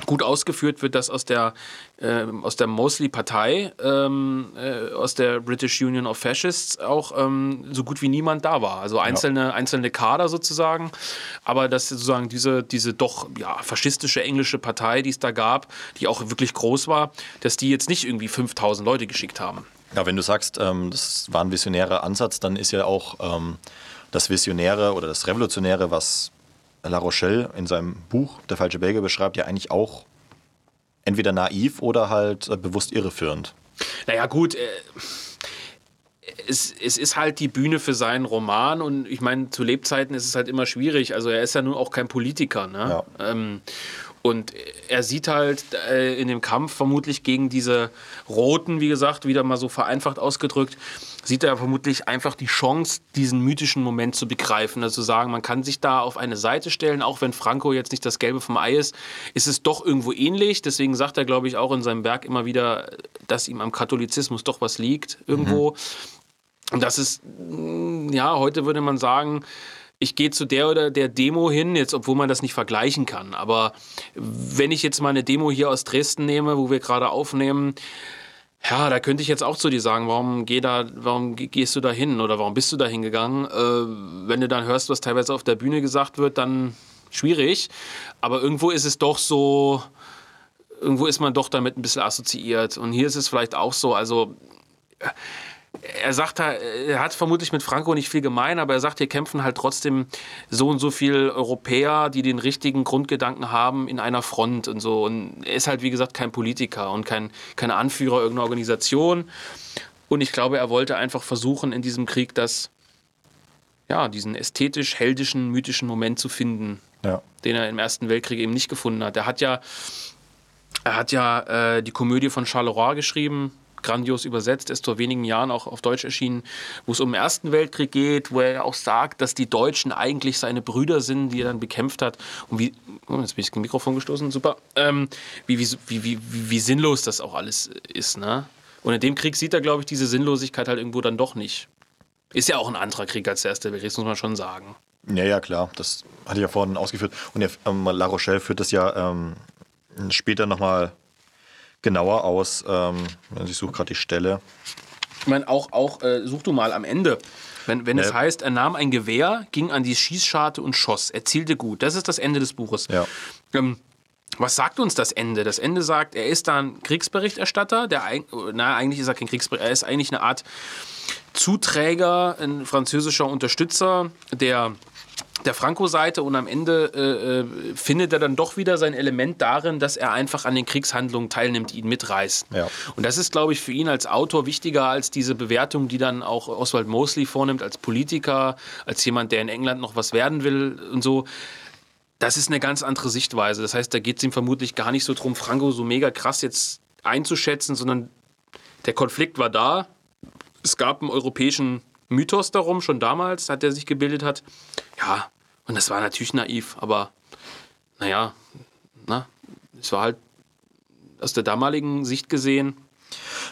gut ausgeführt wird, dass aus der, äh, aus der Mosley-Partei, ähm, äh, aus der British Union of Fascists auch ähm, so gut wie niemand da war. Also einzelne, ja. einzelne Kader sozusagen. Aber dass sozusagen diese, diese doch ja, faschistische englische Partei, die es da gab, die auch wirklich groß war, dass die jetzt nicht irgendwie 5000 Leute geschickt haben. Ja, wenn du sagst, ähm, das war ein visionärer Ansatz, dann ist ja auch ähm, das Visionäre oder das Revolutionäre, was La Rochelle in seinem Buch Der falsche Belgier beschreibt, ja eigentlich auch entweder naiv oder halt äh, bewusst irreführend. Naja, gut. Äh es, es, ist halt die Bühne für seinen Roman und ich meine, zu Lebzeiten ist es halt immer schwierig. Also er ist ja nun auch kein Politiker. Ne? Ja. Ähm, und er sieht halt äh, in dem Kampf vermutlich gegen diese Roten, wie gesagt, wieder mal so vereinfacht ausgedrückt, sieht er vermutlich einfach die Chance, diesen mythischen Moment zu begreifen. Also zu sagen, man kann sich da auf eine Seite stellen, auch wenn Franco jetzt nicht das Gelbe vom Ei ist, ist es doch irgendwo ähnlich. Deswegen sagt er, glaube ich, auch in seinem Werk immer wieder, dass ihm am Katholizismus doch was liegt irgendwo. Mhm. Und das ist, ja, heute würde man sagen, ich gehe zu der oder der Demo hin, jetzt obwohl man das nicht vergleichen kann. Aber wenn ich jetzt mal eine Demo hier aus Dresden nehme, wo wir gerade aufnehmen, ja, da könnte ich jetzt auch zu dir sagen, warum, geh da, warum gehst du da hin oder warum bist du da hingegangen? Äh, wenn du dann hörst, was teilweise auf der Bühne gesagt wird, dann schwierig. Aber irgendwo ist es doch so, irgendwo ist man doch damit ein bisschen assoziiert. Und hier ist es vielleicht auch so, also er sagt, er hat vermutlich mit Franco nicht viel gemein, aber er sagt, hier kämpfen halt trotzdem so und so viele Europäer, die den richtigen Grundgedanken haben in einer Front und so. Und er ist halt, wie gesagt, kein Politiker und kein, kein Anführer irgendeiner Organisation. Und ich glaube, er wollte einfach versuchen, in diesem Krieg das, ja, diesen ästhetisch-heldischen, mythischen Moment zu finden, ja. den er im Ersten Weltkrieg eben nicht gefunden hat. Er hat ja, er hat ja äh, die Komödie von Charleroi geschrieben, grandios übersetzt, ist vor wenigen Jahren auch auf Deutsch erschienen, wo es um den Ersten Weltkrieg geht, wo er auch sagt, dass die Deutschen eigentlich seine Brüder sind, die er dann bekämpft hat. Und wie, oh, jetzt bin ich ins Mikrofon gestoßen, super, ähm, wie, wie, wie, wie, wie sinnlos das auch alles ist. Ne? Und in dem Krieg sieht er, glaube ich, diese Sinnlosigkeit halt irgendwo dann doch nicht. Ist ja auch ein anderer Krieg als der Erste Weltkrieg, muss man schon sagen. Ja, ja, klar. Das hatte ich ja vorhin ausgeführt. Und der, ähm, La Rochelle führt das ja ähm, später nochmal genauer aus. Ähm, also ich suche gerade die Stelle. Ich meine, auch, auch äh, such du mal am Ende. Wenn, wenn ja. es heißt, er nahm ein Gewehr, ging an die Schießscharte und schoss. Er zielte gut. Das ist das Ende des Buches. Ja. Ähm, was sagt uns das Ende? Das Ende sagt, er ist dann Kriegsberichterstatter. Der, na, eigentlich ist er kein Kriegsberichterstatter. Er ist eigentlich eine Art Zuträger, ein französischer Unterstützer der der Franco-Seite und am Ende äh, äh, findet er dann doch wieder sein Element darin, dass er einfach an den Kriegshandlungen teilnimmt, die ihn mitreißen. Ja. Und das ist, glaube ich, für ihn als Autor wichtiger als diese Bewertung, die dann auch Oswald Mosley vornimmt als Politiker, als jemand, der in England noch was werden will und so. Das ist eine ganz andere Sichtweise. Das heißt, da geht es ihm vermutlich gar nicht so drum, Franco so mega krass jetzt einzuschätzen, sondern der Konflikt war da. Es gab einen europäischen Mythos darum, schon damals, hat er sich gebildet hat. Ja, und das war natürlich naiv, aber naja, na, es war halt aus der damaligen Sicht gesehen,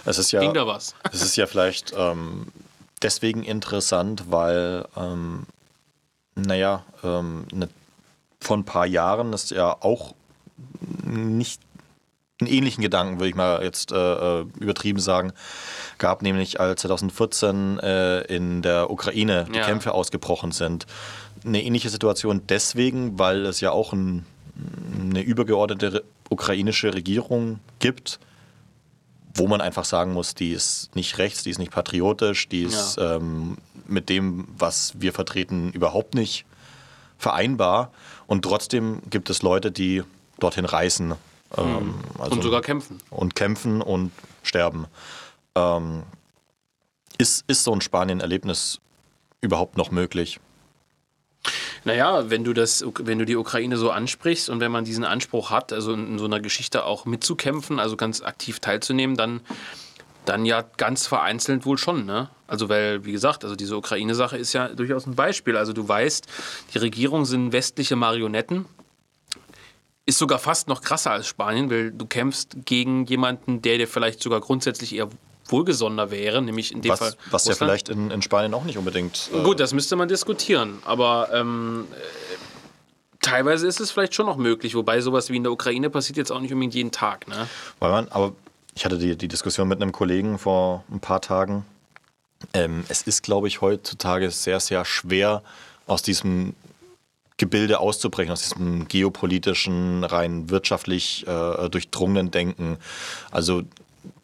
es ist ja, ging da was. Es ist ja vielleicht ähm, deswegen interessant, weil, ähm, naja, ähm, ne, vor ein paar Jahren ist ja auch nicht einen ähnlichen Gedanken, würde ich mal jetzt äh, äh übertrieben sagen, gab, nämlich als 2014 äh, in der Ukraine die ja. Kämpfe ausgebrochen sind. Eine ähnliche Situation deswegen, weil es ja auch ein, eine übergeordnete ukrainische Regierung gibt, wo man einfach sagen muss, die ist nicht rechts, die ist nicht patriotisch, die ist ja. ähm, mit dem, was wir vertreten, überhaupt nicht vereinbar. Und trotzdem gibt es Leute, die dorthin reisen. Ähm, mhm. also und sogar kämpfen. Und kämpfen und sterben. Ähm, ist, ist so ein Spanien-Erlebnis überhaupt noch möglich? Naja, wenn du das, wenn du die Ukraine so ansprichst und wenn man diesen Anspruch hat, also in so einer Geschichte auch mitzukämpfen, also ganz aktiv teilzunehmen, dann, dann ja ganz vereinzelt wohl schon, ne? Also weil, wie gesagt, also diese Ukraine-Sache ist ja durchaus ein Beispiel. Also du weißt, die Regierung sind westliche Marionetten. Ist sogar fast noch krasser als Spanien, weil du kämpfst gegen jemanden, der dir vielleicht sogar grundsätzlich eher wohlgesonder wäre, nämlich in dem was, Fall. Was ja vielleicht in, in Spanien auch nicht unbedingt. Äh Gut, das müsste man diskutieren. Aber ähm, äh, teilweise ist es vielleicht schon noch möglich, wobei sowas wie in der Ukraine passiert jetzt auch nicht unbedingt jeden Tag. Ne? Weil man, aber ich hatte die, die Diskussion mit einem Kollegen vor ein paar Tagen. Ähm, es ist, glaube ich, heutzutage sehr, sehr schwer, aus diesem Gebilde auszubrechen, aus diesem geopolitischen, rein wirtschaftlich äh, durchdrungenen Denken. Also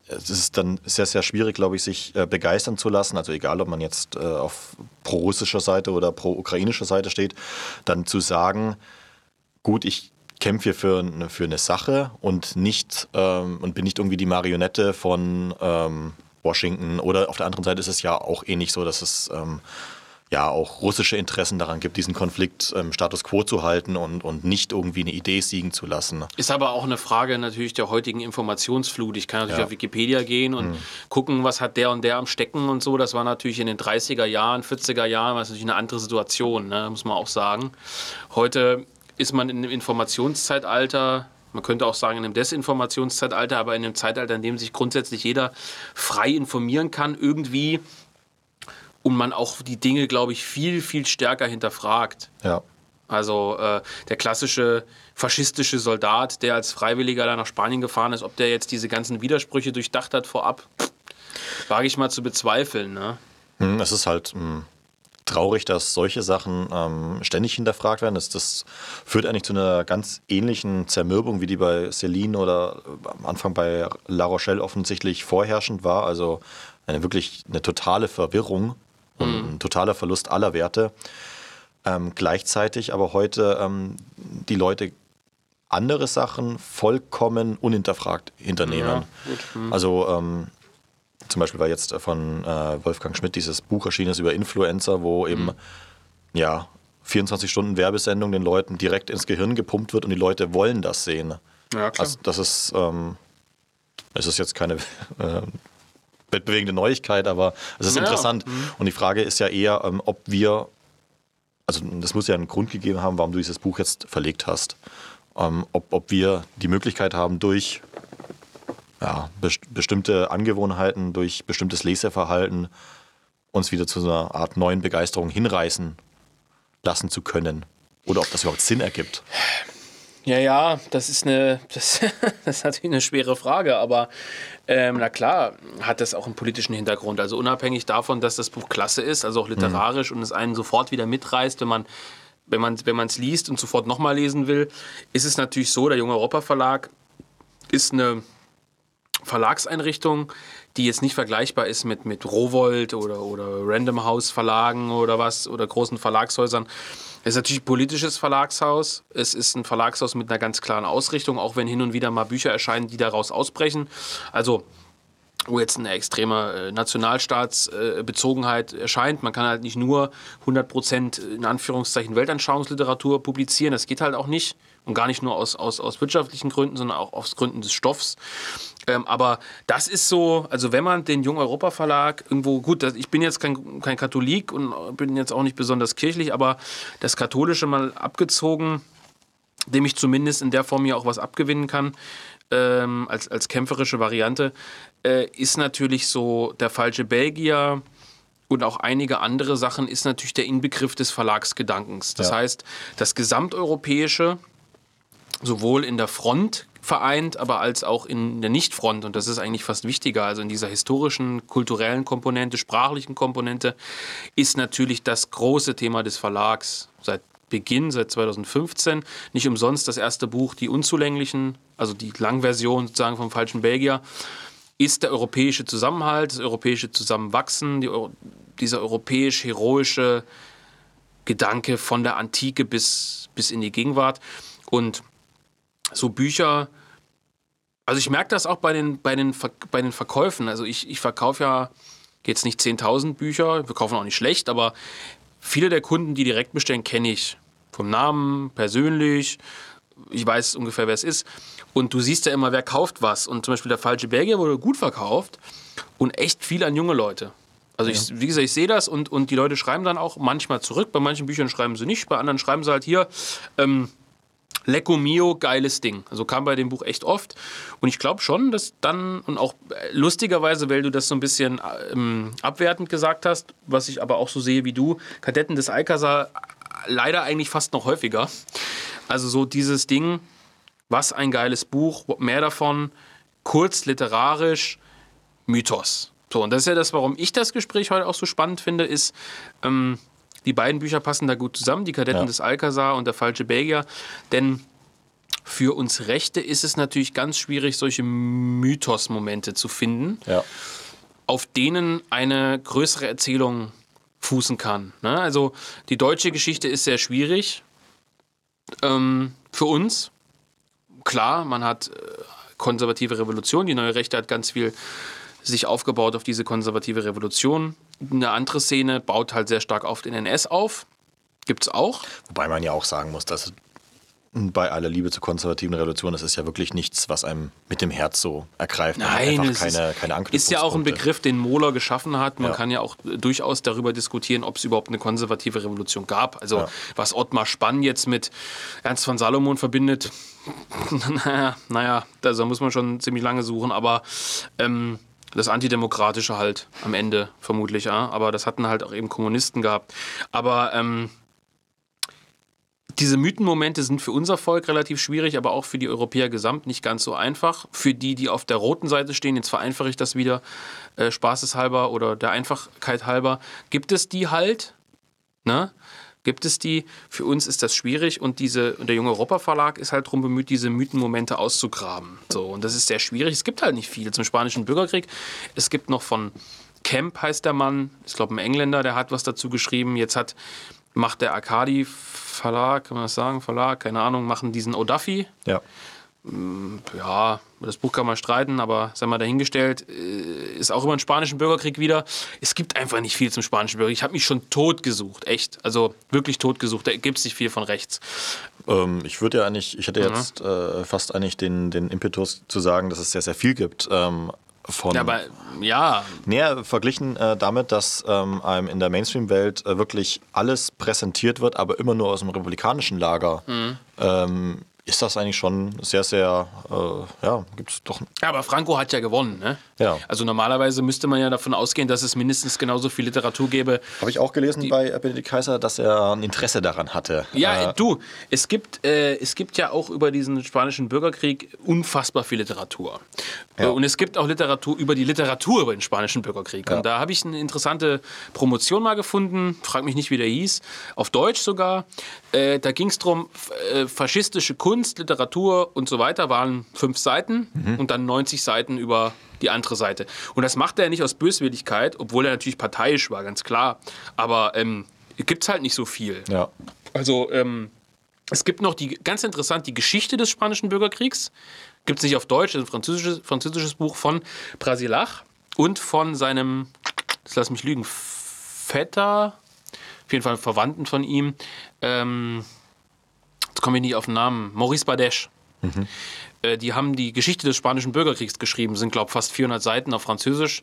es ist dann sehr, sehr schwierig, glaube ich, sich äh, begeistern zu lassen. Also egal, ob man jetzt äh, auf pro-russischer Seite oder pro-ukrainischer Seite steht, dann zu sagen, gut, ich kämpfe hier für, für eine Sache und nicht ähm, und bin nicht irgendwie die Marionette von ähm, Washington. Oder auf der anderen Seite ist es ja auch ähnlich so, dass es ähm, ja auch russische Interessen daran gibt, diesen Konflikt ähm, Status quo zu halten und, und nicht irgendwie eine Idee siegen zu lassen. Ist aber auch eine Frage natürlich der heutigen Informationsflut. Ich kann natürlich ja. auf Wikipedia gehen und mhm. gucken, was hat der und der am Stecken und so. Das war natürlich in den 30er Jahren, 40er Jahren, was natürlich eine andere Situation, ne? muss man auch sagen. Heute ist man in einem Informationszeitalter, man könnte auch sagen in einem Desinformationszeitalter, aber in einem Zeitalter, in dem sich grundsätzlich jeder frei informieren kann, irgendwie und man auch die Dinge, glaube ich, viel, viel stärker hinterfragt. Ja. Also äh, der klassische faschistische Soldat, der als Freiwilliger da nach Spanien gefahren ist, ob der jetzt diese ganzen Widersprüche durchdacht hat vorab, wage ich mal zu bezweifeln. Ne? Hm, es ist halt mh, hm, traurig, dass solche Sachen ähm, ständig hinterfragt werden. Das, das, führt eigentlich zu einer ganz ähnlichen Zermürbung, wie die bei Celine oder äh, am Anfang bei La Rochelle offensichtlich vorherrschend war. Also eine wirklich eine totale Verwirrung Mhm. Ein totaler Verlust aller Werte. Ähm, gleichzeitig aber heute ähm, die Leute andere Sachen vollkommen unhinterfragt hinternehmen. Ja, mhm. Also ähm, zum Beispiel war jetzt von äh, Wolfgang Schmidt dieses Buch erschienen ist über Influencer, wo eben mhm. ja 24 Stunden Werbesendung den Leuten direkt ins Gehirn gepumpt wird und die Leute wollen das sehen. Ja, klar. Also das ist, ähm, es ist jetzt keine äh, weltbewegende Neuigkeit, aber es ist ja. interessant. Mhm. Und die Frage ist ja eher, ähm, ob wir, also das muss ja einen Grund gegeben haben, warum du dieses Buch jetzt verlegt hast. Ähm, ob, ob wir die Möglichkeit haben, durch ja, best bestimmte Angewohnheiten, durch bestimmtes Leseverhalten uns wieder zu einer Art neuen Begeisterung hinreißen lassen zu können. Oder ob das überhaupt Sinn ergibt. Ja, ja, das ist eine, das, das ist natürlich eine schwere Frage, aber ähm, na klar hat das auch einen politischen Hintergrund. Also unabhängig davon, dass das Buch klasse ist, also auch literarisch mhm. und es einen sofort wieder mitreißt, wenn man wenn man wenn es liest und sofort nochmal lesen will, ist es natürlich so, der Junge Europa Verlag ist eine Verlagseinrichtung, die jetzt nicht vergleichbar ist mit, mit Rowold oder, oder Random House Verlagen oder was oder großen Verlagshäusern, es ist natürlich ein politisches Verlagshaus. Es ist ein Verlagshaus mit einer ganz klaren Ausrichtung, auch wenn hin und wieder mal Bücher erscheinen, die daraus ausbrechen. Also wo jetzt eine extreme äh, Nationalstaatsbezogenheit erscheint. Man kann halt nicht nur 100% in Anführungszeichen Weltanschauungsliteratur publizieren. Das geht halt auch nicht. Und gar nicht nur aus, aus, aus wirtschaftlichen Gründen, sondern auch aus Gründen des Stoffs. Ähm, aber das ist so, also wenn man den Jung Europa Verlag irgendwo, gut, das, ich bin jetzt kein, kein Katholik und bin jetzt auch nicht besonders kirchlich, aber das Katholische mal abgezogen, dem ich zumindest in der Form hier auch was abgewinnen kann, ähm, als, als kämpferische Variante, äh, ist natürlich so der falsche Belgier und auch einige andere Sachen ist natürlich der Inbegriff des Verlagsgedankens. Das ja. heißt, das gesamteuropäische, sowohl in der Front vereint, aber als auch in der Nichtfront. Und das ist eigentlich fast wichtiger. Also in dieser historischen, kulturellen Komponente, sprachlichen Komponente ist natürlich das große Thema des Verlags seit Beginn, seit 2015. Nicht umsonst das erste Buch, Die Unzulänglichen, also die Langversion sozusagen vom falschen Belgier. Ist der europäische Zusammenhalt, das europäische Zusammenwachsen, die, dieser europäisch-heroische Gedanke von der Antike bis, bis in die Gegenwart. Und so Bücher, also ich merke das auch bei den, bei den, bei den Verkäufen. Also ich, ich verkaufe ja jetzt nicht 10.000 Bücher, wir kaufen auch nicht schlecht, aber viele der Kunden, die direkt bestellen, kenne ich vom Namen, persönlich. Ich weiß ungefähr, wer es ist. Und du siehst ja immer, wer kauft was. Und zum Beispiel der falsche Belgier wurde gut verkauft und echt viel an junge Leute. Also ich, wie gesagt, ich sehe das und, und die Leute schreiben dann auch manchmal zurück. Bei manchen Büchern schreiben sie nicht, bei anderen schreiben sie halt hier, ähm, Lecco Mio, geiles Ding. Also kam bei dem Buch echt oft. Und ich glaube schon, dass dann, und auch lustigerweise, weil du das so ein bisschen ähm, abwertend gesagt hast, was ich aber auch so sehe wie du, Kadetten des Alcazar leider eigentlich fast noch häufiger. Also so dieses Ding, was ein geiles Buch, mehr davon, kurz literarisch, Mythos. So, und das ist ja das, warum ich das Gespräch heute auch so spannend finde, ist, ähm, die beiden Bücher passen da gut zusammen, die Kadetten ja. des Alcazar und der falsche Belgier, denn für uns Rechte ist es natürlich ganz schwierig, solche Mythos-Momente zu finden, ja. auf denen eine größere Erzählung fußen kann. Ne? Also die deutsche Geschichte ist sehr schwierig ähm, für uns. Klar, man hat äh, konservative Revolution, die neue Rechte hat ganz viel sich aufgebaut auf diese konservative Revolution. Eine andere Szene baut halt sehr stark auf den NS auf. Gibt es auch. Wobei man ja auch sagen muss, dass bei aller Liebe zur konservativen Revolution, das ist ja wirklich nichts, was einem mit dem Herz so ergreift. Nein, es keine, ist, keine ist ja auch ein Begriff, den Mohler geschaffen hat. Man ja. kann ja auch durchaus darüber diskutieren, ob es überhaupt eine konservative Revolution gab. Also ja. was Ottmar Spann jetzt mit Ernst von Salomon verbindet, naja, naja, da muss man schon ziemlich lange suchen. Aber ähm, das Antidemokratische halt am Ende vermutlich, ja. Aber das hatten halt auch eben Kommunisten gehabt. Aber ähm, diese Mythenmomente sind für unser Volk relativ schwierig, aber auch für die Europäer gesamt nicht ganz so einfach. Für die, die auf der roten Seite stehen, jetzt vereinfache ich das wieder äh, spaßeshalber oder der Einfachkeit halber, gibt es die halt. Ne? gibt es die. Für uns ist das schwierig und diese, der Junge Europa Verlag ist halt darum bemüht, diese Mythenmomente auszugraben. So, und das ist sehr schwierig. Es gibt halt nicht viel zum Spanischen Bürgerkrieg. Es gibt noch von Kemp heißt der Mann, ich glaube ein Engländer, der hat was dazu geschrieben. Jetzt hat, macht der Arcadi Verlag, kann man das sagen, Verlag, keine Ahnung, machen diesen O'Duffy. Ja. Mm, ja, das Buch kann man streiten, aber sei mal dahingestellt, äh, ist auch über den spanischen Bürgerkrieg wieder. Es gibt einfach nicht viel zum spanischen Bürgerkrieg. Ich habe mich schon tot gesucht, echt. Also wirklich tot gesucht. Da gibt es nicht viel von rechts. Ähm, ich würde ja eigentlich, ich hätte mhm. jetzt äh, fast eigentlich den, den Impetus zu sagen, dass es sehr, sehr viel gibt. Ähm, von. Ja, aber ja. Näher verglichen äh, damit, dass ähm, einem in der Mainstream-Welt äh, wirklich alles präsentiert wird, aber immer nur aus dem republikanischen Lager. Mhm. Ähm, ist das eigentlich schon sehr, sehr, äh, ja, gibt es doch. Ja, aber Franco hat ja gewonnen, ne? Ja. Also normalerweise müsste man ja davon ausgehen, dass es mindestens genauso viel Literatur gäbe. Habe ich auch gelesen bei Benedikt Kaiser, dass er ein Interesse daran hatte. Ja, äh, du, es gibt, äh, es gibt ja auch über diesen spanischen Bürgerkrieg unfassbar viel Literatur. Ja. Und es gibt auch Literatur über die Literatur über den spanischen Bürgerkrieg. Ja. Und da habe ich eine interessante Promotion mal gefunden, frag mich nicht, wie der hieß, auf Deutsch sogar. Äh, da ging es darum, äh, faschistische Kunst, Literatur und so weiter waren fünf Seiten mhm. und dann 90 Seiten über die andere Seite. Und das macht er nicht aus Böswilligkeit, obwohl er natürlich parteiisch war, ganz klar. Aber ähm, gibt es halt nicht so viel. Ja. Also ähm, es gibt noch die, ganz interessant, die Geschichte des Spanischen Bürgerkriegs. Gibt es nicht auf Deutsch, ist ein französisches, französisches Buch von Brasilach und von seinem, lass mich lügen, Vetter, auf jeden Fall Verwandten von ihm. Ähm, jetzt komme ich nicht auf den Namen. Maurice Badesch. Mhm. Äh, die haben die Geschichte des Spanischen Bürgerkriegs geschrieben, sind, glaube ich, fast 400 Seiten auf Französisch.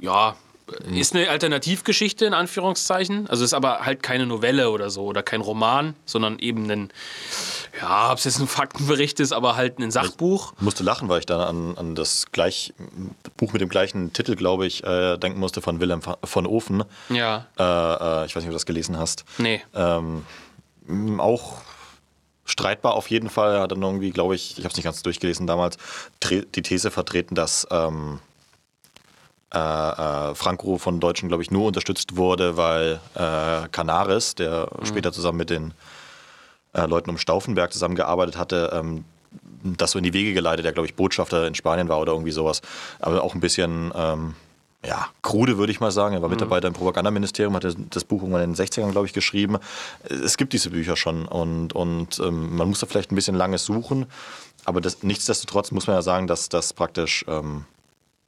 Ja. Ist eine Alternativgeschichte in Anführungszeichen. Also ist aber halt keine Novelle oder so oder kein Roman, sondern eben ein ja, ob es jetzt ein Faktenbericht ist, aber halt ein Sachbuch. Ich musste lachen, weil ich dann an, an das gleich, Buch mit dem gleichen Titel, glaube ich, äh, denken musste von Willem von Ofen. Ja. Äh, äh, ich weiß nicht, ob du das gelesen hast. Nee. Ähm, auch streitbar auf jeden Fall. Er hat dann irgendwie, glaube ich, ich habe es nicht ganz durchgelesen damals, die These vertreten, dass ähm, äh, äh, Franco von Deutschen, glaube ich, nur unterstützt wurde, weil äh, Canaris, der mhm. später zusammen mit den äh, Leuten um Stauffenberg zusammengearbeitet hatte, ähm, das so in die Wege geleitet, der, glaube ich, Botschafter in Spanien war oder irgendwie sowas. Aber auch ein bisschen, ähm, ja, krude, würde ich mal sagen. Er war Mitarbeiter im Propagandaministerium, hat das Buch irgendwann in den 60ern, glaube ich, geschrieben. Es gibt diese Bücher schon und, und ähm, man muss da vielleicht ein bisschen langes suchen. Aber das, nichtsdestotrotz muss man ja sagen, dass das praktisch ähm,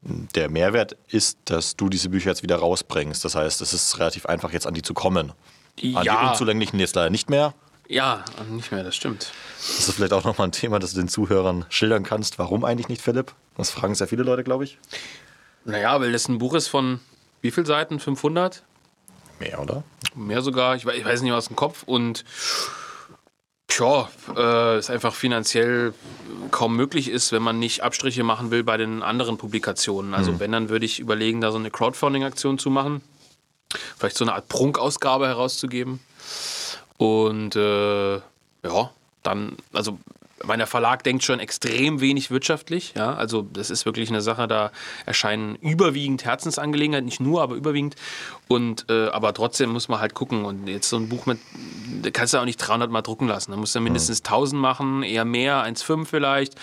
der Mehrwert ist, dass du diese Bücher jetzt wieder rausbringst. Das heißt, es ist relativ einfach, jetzt an die zu kommen. An Ja. die Unzulänglichen jetzt leider nicht mehr. Ja, nicht mehr, das stimmt. Das ist vielleicht auch nochmal ein Thema, das du den Zuhörern schildern kannst. Warum eigentlich nicht, Philipp? Das fragen sehr viele Leute, glaube ich. Naja, weil das ein Buch ist von wie viel Seiten? 500? Mehr, oder? Mehr sogar, ich weiß, ich weiß nicht aus dem Kopf. Und tja, äh, es einfach finanziell kaum möglich ist, wenn man nicht Abstriche machen will bei den anderen Publikationen. Also wenn, dann würde ich überlegen, da so eine Crowdfunding-Aktion zu machen. Vielleicht so eine Art Prunkausgabe herauszugeben. Und äh, ja, dann, also mein Verlag denkt schon extrem wenig wirtschaftlich. Ja, also das ist wirklich eine Sache, da erscheinen überwiegend Herzensangelegenheiten, nicht nur, aber überwiegend. Und äh, aber trotzdem muss man halt gucken. Und jetzt so ein Buch mit, da kannst du auch nicht 300 Mal drucken lassen. Da musst du mindestens 1000 machen, eher mehr, 1,5 vielleicht.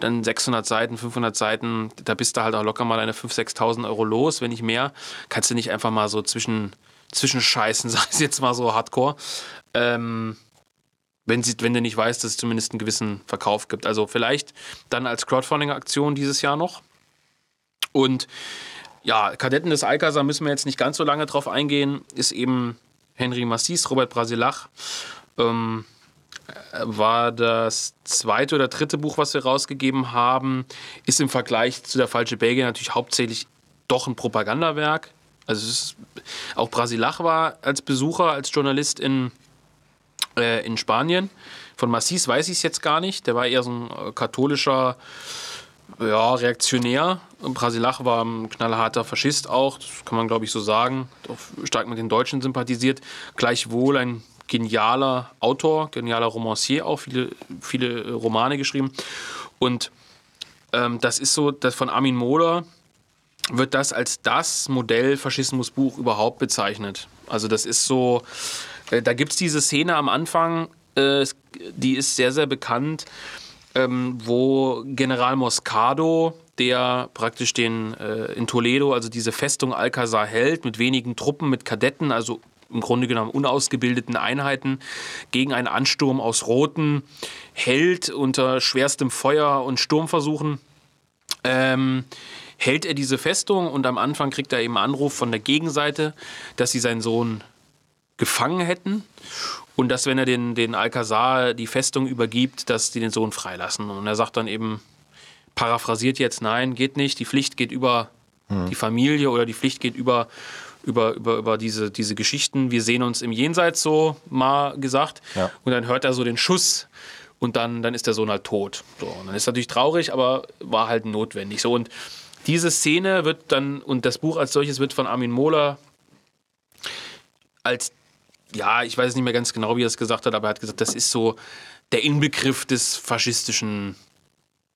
Dann 600 Seiten, 500 Seiten. Da bist du halt auch locker mal deine 5.000, 6.000 Euro los, wenn nicht mehr. Kannst du nicht einfach mal so zwischen zwischenscheißen, sag ich jetzt mal so hardcore. Ähm, wenn, sie, wenn du nicht weißt, dass es zumindest einen gewissen Verkauf gibt. Also vielleicht dann als Crowdfunding-Aktion dieses Jahr noch. Und ja, Kadetten des Alcazar müssen wir jetzt nicht ganz so lange drauf eingehen. Ist eben Henry Massis, Robert Brasilach. Ähm, war das zweite oder dritte Buch, was wir rausgegeben haben. Ist im Vergleich zu Der falsche Belgier natürlich hauptsächlich doch ein Propagandawerk. Also ist, auch Brasilach war als Besucher, als Journalist in äh, in Spanien. Von Massis weiß ich es jetzt gar nicht. Der war eher so ein äh, katholischer ja, Reaktionär. Brasilach war ein knallharter Faschist auch, das kann man glaube ich so sagen. Auch stark mit den Deutschen sympathisiert. Gleichwohl ein genialer Autor, genialer Romancier auch, viele, viele äh, Romane geschrieben. Und ähm, das ist so, das von Armin Mohler wird das als das Modell Faschismusbuch überhaupt bezeichnet. Also das ist so, da gibt es diese Szene am Anfang, äh, die ist sehr, sehr bekannt, ähm, wo General Moscado, der praktisch den äh, in Toledo, also diese Festung Alcazar hält, mit wenigen Truppen, mit Kadetten, also im Grunde genommen unausgebildeten Einheiten, gegen einen Ansturm aus Roten hält unter schwerstem Feuer und Sturmversuchen ähm, hält er diese Festung und am Anfang kriegt er eben Anruf von der Gegenseite, dass sie seinen Sohn gefangen hätten und dass, wenn er den, den Alcazar die Festung übergibt, dass die den Sohn freilassen. Und er sagt dann eben, paraphrasiert jetzt, nein, geht nicht, die Pflicht geht über die Familie oder die Pflicht geht über, über, über, über diese, diese Geschichten. Wir sehen uns im Jenseits so, mal gesagt. Ja. Und dann hört er so den Schuss und dann, dann ist der Sohn halt tot. So, und dann ist natürlich traurig, aber war halt notwendig. So, und diese Szene wird dann, und das Buch als solches wird von Armin Mohler als, ja, ich weiß nicht mehr ganz genau, wie er es gesagt hat, aber er hat gesagt, das ist so der Inbegriff des faschistischen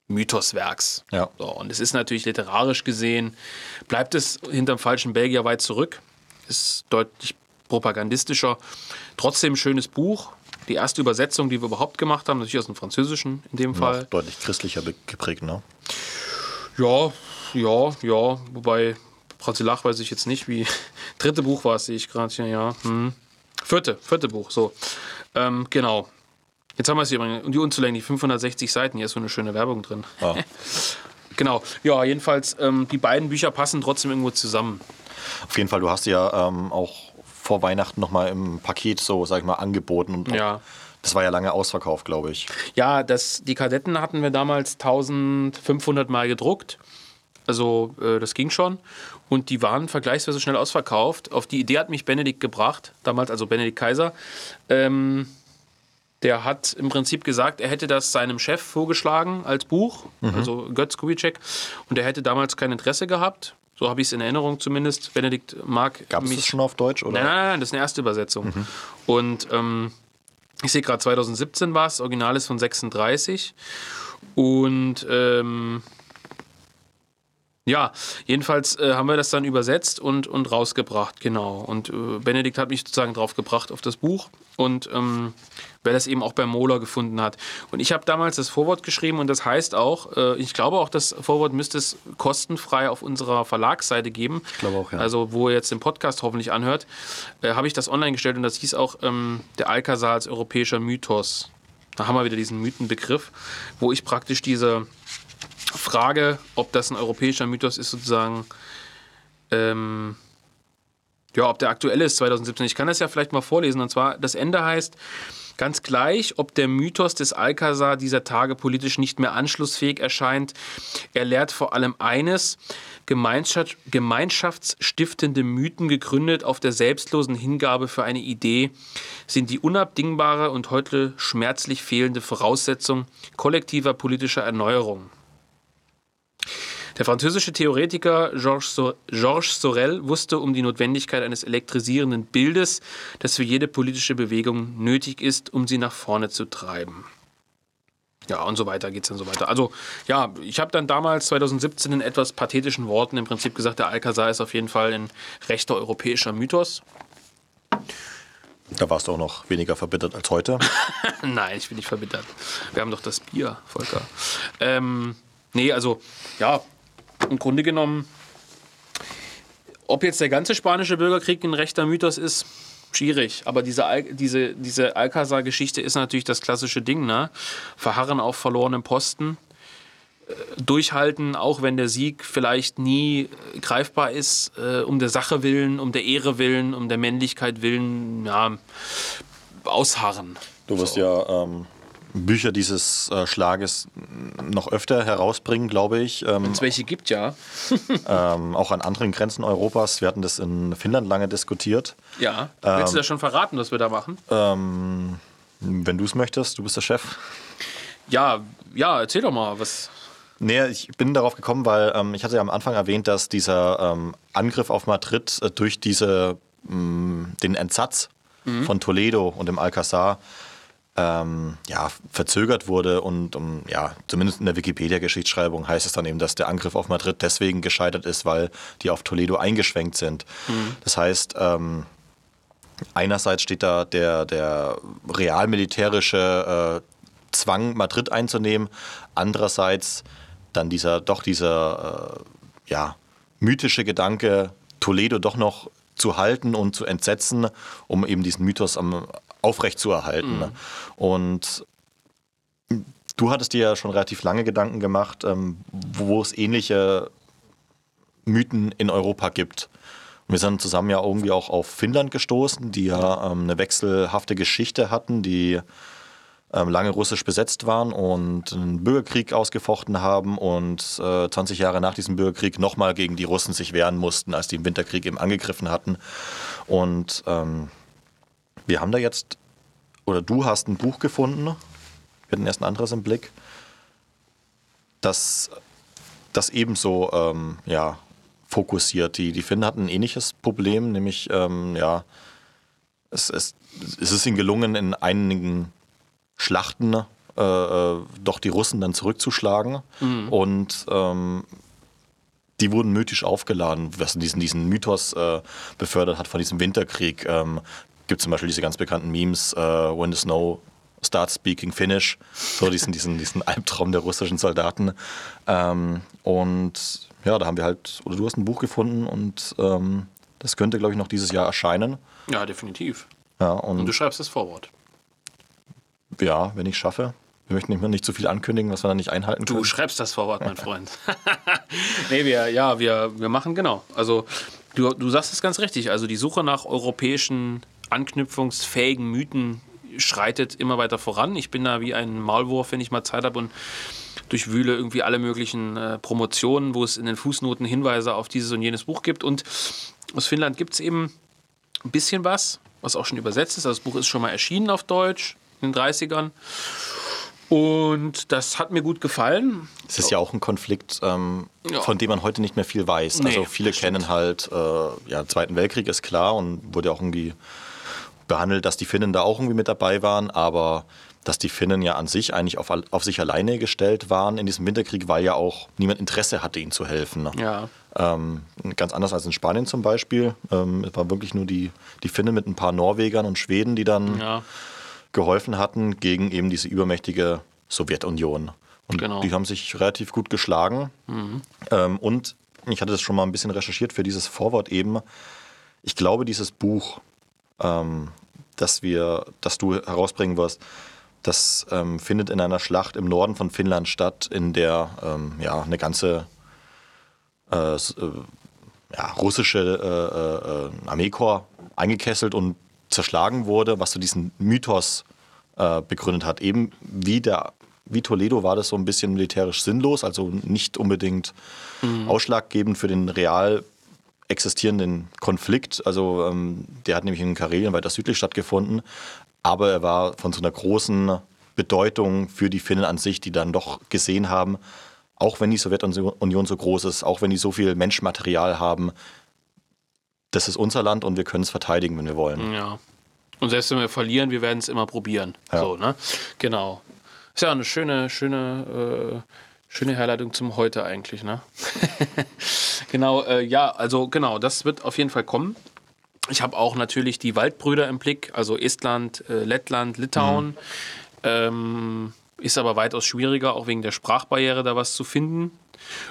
Mythoswerks. Ja. So, und es ist natürlich literarisch gesehen, bleibt es hinterm falschen Belgier weit zurück, ist deutlich propagandistischer. Trotzdem schönes Buch. Die erste Übersetzung, die wir überhaupt gemacht haben, natürlich aus dem Französischen in dem Noch Fall. deutlich christlicher geprägt, ne? Ja, ja, ja. Wobei Brasilach weiß ich jetzt nicht, wie. Dritte Buch war es, sehe ich gerade hier, ja. Hm. Vierte, vierte Buch, so. Ähm, genau. Jetzt haben wir es hier. Und die unzulänglich 560 Seiten. Hier ist so eine schöne Werbung drin. Ja. Genau. Ja, jedenfalls, ähm, die beiden Bücher passen trotzdem irgendwo zusammen. Auf jeden Fall, du hast sie ja ähm, auch vor Weihnachten nochmal im Paket so, sag ich mal, angeboten. Und Ja. Das war ja lange ausverkauft, glaube ich. Ja, das, die Kadetten hatten wir damals 1500 Mal gedruckt. Also äh, das ging schon. Und die waren vergleichsweise schnell ausverkauft. Auf die Idee hat mich Benedikt gebracht, damals also Benedikt Kaiser. Ähm, der hat im Prinzip gesagt, er hätte das seinem Chef vorgeschlagen als Buch, also Götz Kubitschek. Und er hätte damals kein Interesse gehabt. So habe ich es in Erinnerung zumindest. Benedikt mag Gab es das schon auf Deutsch? Oder? Nein, nein, nein, das ist eine erste Übersetzung. Und ähm, ich sehe gerade 2017 war es, Original ist von 36. Und ähm, Ja, jedenfalls äh, haben wir das dann übersetzt und, und rausgebracht, genau. Und äh, Benedikt hat mich sozusagen drauf gebracht auf das Buch und ähm, wer das eben auch bei Mola gefunden hat. Und ich habe damals das Vorwort geschrieben und das heißt auch, äh, ich glaube auch, das Vorwort müsste es kostenfrei auf unserer Verlagsseite geben. Ich glaube auch, ja. Also wo ihr jetzt den Podcast hoffentlich anhört, äh, habe ich das online gestellt und das hieß auch ähm, der Alcazar als europäischer Mythos. Da haben wir wieder diesen Mythenbegriff, wo ich praktisch diese Frage, ob das ein europäischer Mythos ist, sozusagen, ähm, ja, ob der aktuell ist 2017. Ich kann das ja vielleicht mal vorlesen. Und zwar, das Ende heißt, ganz gleich, ob der Mythos des Alcazar dieser Tage politisch nicht mehr anschlussfähig erscheint, er lehrt vor allem eines, Gemeinschaft, gemeinschaftsstiftende Mythen gegründet auf der selbstlosen Hingabe für eine Idee sind die unabdingbare und heute schmerzlich fehlende Voraussetzung kollektiver politischer Erneuerung. Der französische Theoretiker Georges Sorel wusste um die Notwendigkeit eines elektrisierenden Bildes, das für jede politische Bewegung nötig ist, um sie nach vorne zu treiben. Ja, und so weiter geht es dann so weiter. Also, ja, ich habe dann damals 2017 in etwas pathetischen Worten im Prinzip gesagt, der Alcazar ist auf jeden Fall ein rechter europäischer Mythos. Da warst du auch noch weniger verbittert als heute. Nein, ich bin nicht verbittert. Wir haben doch das Bier, Volker. Ähm, nee, also, ja, im Grunde genommen, ob jetzt der ganze spanische Bürgerkrieg ein rechter Mythos ist, schwierig. Aber diese, Al diese, diese Alcazar-Geschichte ist natürlich das klassische Ding. Ne? Verharren auf verlorenen Posten, äh, durchhalten, auch wenn der Sieg vielleicht nie äh, greifbar ist, äh, um der Sache willen, um der Ehre willen, um der Männlichkeit willen, ja, ausharren. Du wirst so. ja ähm, Bücher dieses äh, Schlages noch öfter herausbringen, glaube ich. Ähm, Wenn es welche gibt, ja. ähm, auch an anderen Grenzen Europas. Wir hatten das in Finnland lange diskutiert. Ja. Ähm, Willst du das schon verraten, was wir da machen? Ähm, wenn du es möchtest, du bist der Chef. Ja, ja, erzähl doch mal, was. Nee, ich bin darauf gekommen, weil ähm, ich hatte ja am Anfang erwähnt, dass dieser ähm, Angriff auf Madrid äh, durch diese, mh, den Entsatz mhm. von Toledo und dem Alcazar ähm, ja, verzögert wurde und um, ja, zumindest in der Wikipedia-Geschichtsschreibung heißt es dann eben, dass der Angriff auf Madrid deswegen gescheitert ist, weil die auf Toledo eingeschwenkt sind. Mhm. Das heißt, ähm, einerseits steht da der, der realmilitärische äh, Zwang, Madrid einzunehmen, andererseits dann dieser, doch dieser, äh, ja, mythische Gedanke, Toledo doch noch zu halten und zu entsetzen, um eben diesen Mythos am, aufrechtzuerhalten. Mhm. Und du hattest dir ja schon relativ lange Gedanken gemacht, ähm, wo es ähnliche Mythen in Europa gibt. Und wir sind zusammen ja irgendwie auch auf Finnland gestoßen, die ja ähm, eine wechselhafte Geschichte hatten, die ähm, lange russisch besetzt waren und einen Bürgerkrieg ausgefochten haben und äh, 20 Jahre nach diesem Bürgerkrieg nochmal gegen die Russen sich wehren mussten, als die im Winterkrieg eben angegriffen hatten. Und ähm, wir haben da jetzt, oder du hast ein Buch gefunden, wir hatten erst ein anderes im Blick, das, das ebenso ähm, ja, fokussiert. Die, die Finnen hatten ein ähnliches Problem, nämlich ähm, ja, es, es, es ist ihnen gelungen, in einigen Schlachten äh, äh doch die Russen dann zurückzuschlagen. Mhm. Und ähm, die wurden mythisch aufgeladen, was diesen, diesen Mythos äh, befördert hat von diesem Winterkrieg. Ähm, gibt zum Beispiel diese ganz bekannten Memes, uh, When the Snow Starts Speaking Finnish, so diesen, diesen, diesen Albtraum der russischen Soldaten. Ähm, und ja, da haben wir halt, oder du hast ein Buch gefunden und ähm, das könnte, glaube ich, noch dieses Jahr erscheinen. Ja, definitiv. Ja, und, und du schreibst das Vorwort. Ja, wenn ich schaffe. Wir möchten nicht, nicht zu viel ankündigen, was wir dann nicht einhalten können. Du schreibst das Vorwort, mein Freund. nee, wir, ja, wir, wir machen genau. Also, du, du sagst es ganz richtig. Also, die Suche nach europäischen anknüpfungsfähigen Mythen schreitet immer weiter voran. Ich bin da wie ein Maulwurf, wenn ich mal Zeit habe und durchwühle irgendwie alle möglichen äh, Promotionen, wo es in den Fußnoten Hinweise auf dieses und jenes Buch gibt. Und aus Finnland gibt es eben ein bisschen was, was auch schon übersetzt ist. Also das Buch ist schon mal erschienen auf Deutsch in den 30ern. Und das hat mir gut gefallen. Es ist ja auch ein Konflikt, ähm, ja. von dem man heute nicht mehr viel weiß. Nee, also viele kennen halt, äh, ja, Zweiten Weltkrieg ist klar und wurde auch irgendwie behandelt, dass die Finnen da auch irgendwie mit dabei waren, aber dass die Finnen ja an sich eigentlich auf, auf sich alleine gestellt waren in diesem Winterkrieg, weil ja auch niemand Interesse hatte, ihnen zu helfen. Ne? Ja. Ähm, ganz anders als in Spanien zum Beispiel. Ähm, es waren wirklich nur die, die Finnen mit ein paar Norwegern und Schweden, die dann Ja. geholfen hatten gegen eben diese übermächtige Sowjetunion. Und Genau. die haben sich relativ gut geschlagen. Ähm, und ich hatte das schon mal ein bisschen recherchiert für dieses Vorwort eben. Ich glaube, dieses Buch, ähm, das wir, das du herausbringen wirst, das ähm, findet in einer Schlacht im Norden von Finnland statt, in der ähm, ja eine ganze äh, äh, ja, russische äh, äh, äh, Armeekorps eingekesselt und zerschlagen wurde, was so diesen Mythos begründet hat. Eben wie der wie Toledo war das so ein bisschen militärisch sinnlos, also nicht unbedingt ausschlaggebend für den real existierenden Konflikt. Also ähm, der hat nämlich in Karelien weiter südlich stattgefunden, aber er war von so einer großen Bedeutung für die Finnen an sich, die dann doch gesehen haben, auch wenn die Sowjetunion so groß ist, auch wenn die so viel Menschmaterial haben, das ist unser Land und wir können es verteidigen, wenn wir wollen. Ja. Und selbst wenn wir verlieren, wir werden es immer probieren. Ja. So, ne? Genau. Ist ja eine schöne, schöne, äh, schöne Herleitung zum Heute eigentlich, ne? genau, äh, ja, also genau, das wird auf jeden Fall kommen. Ich habe auch natürlich die Waldbrüder im Blick, also Estland, äh, Lettland, Litauen. Ähm, ist aber weitaus schwieriger, auch wegen der Sprachbarriere da was zu finden.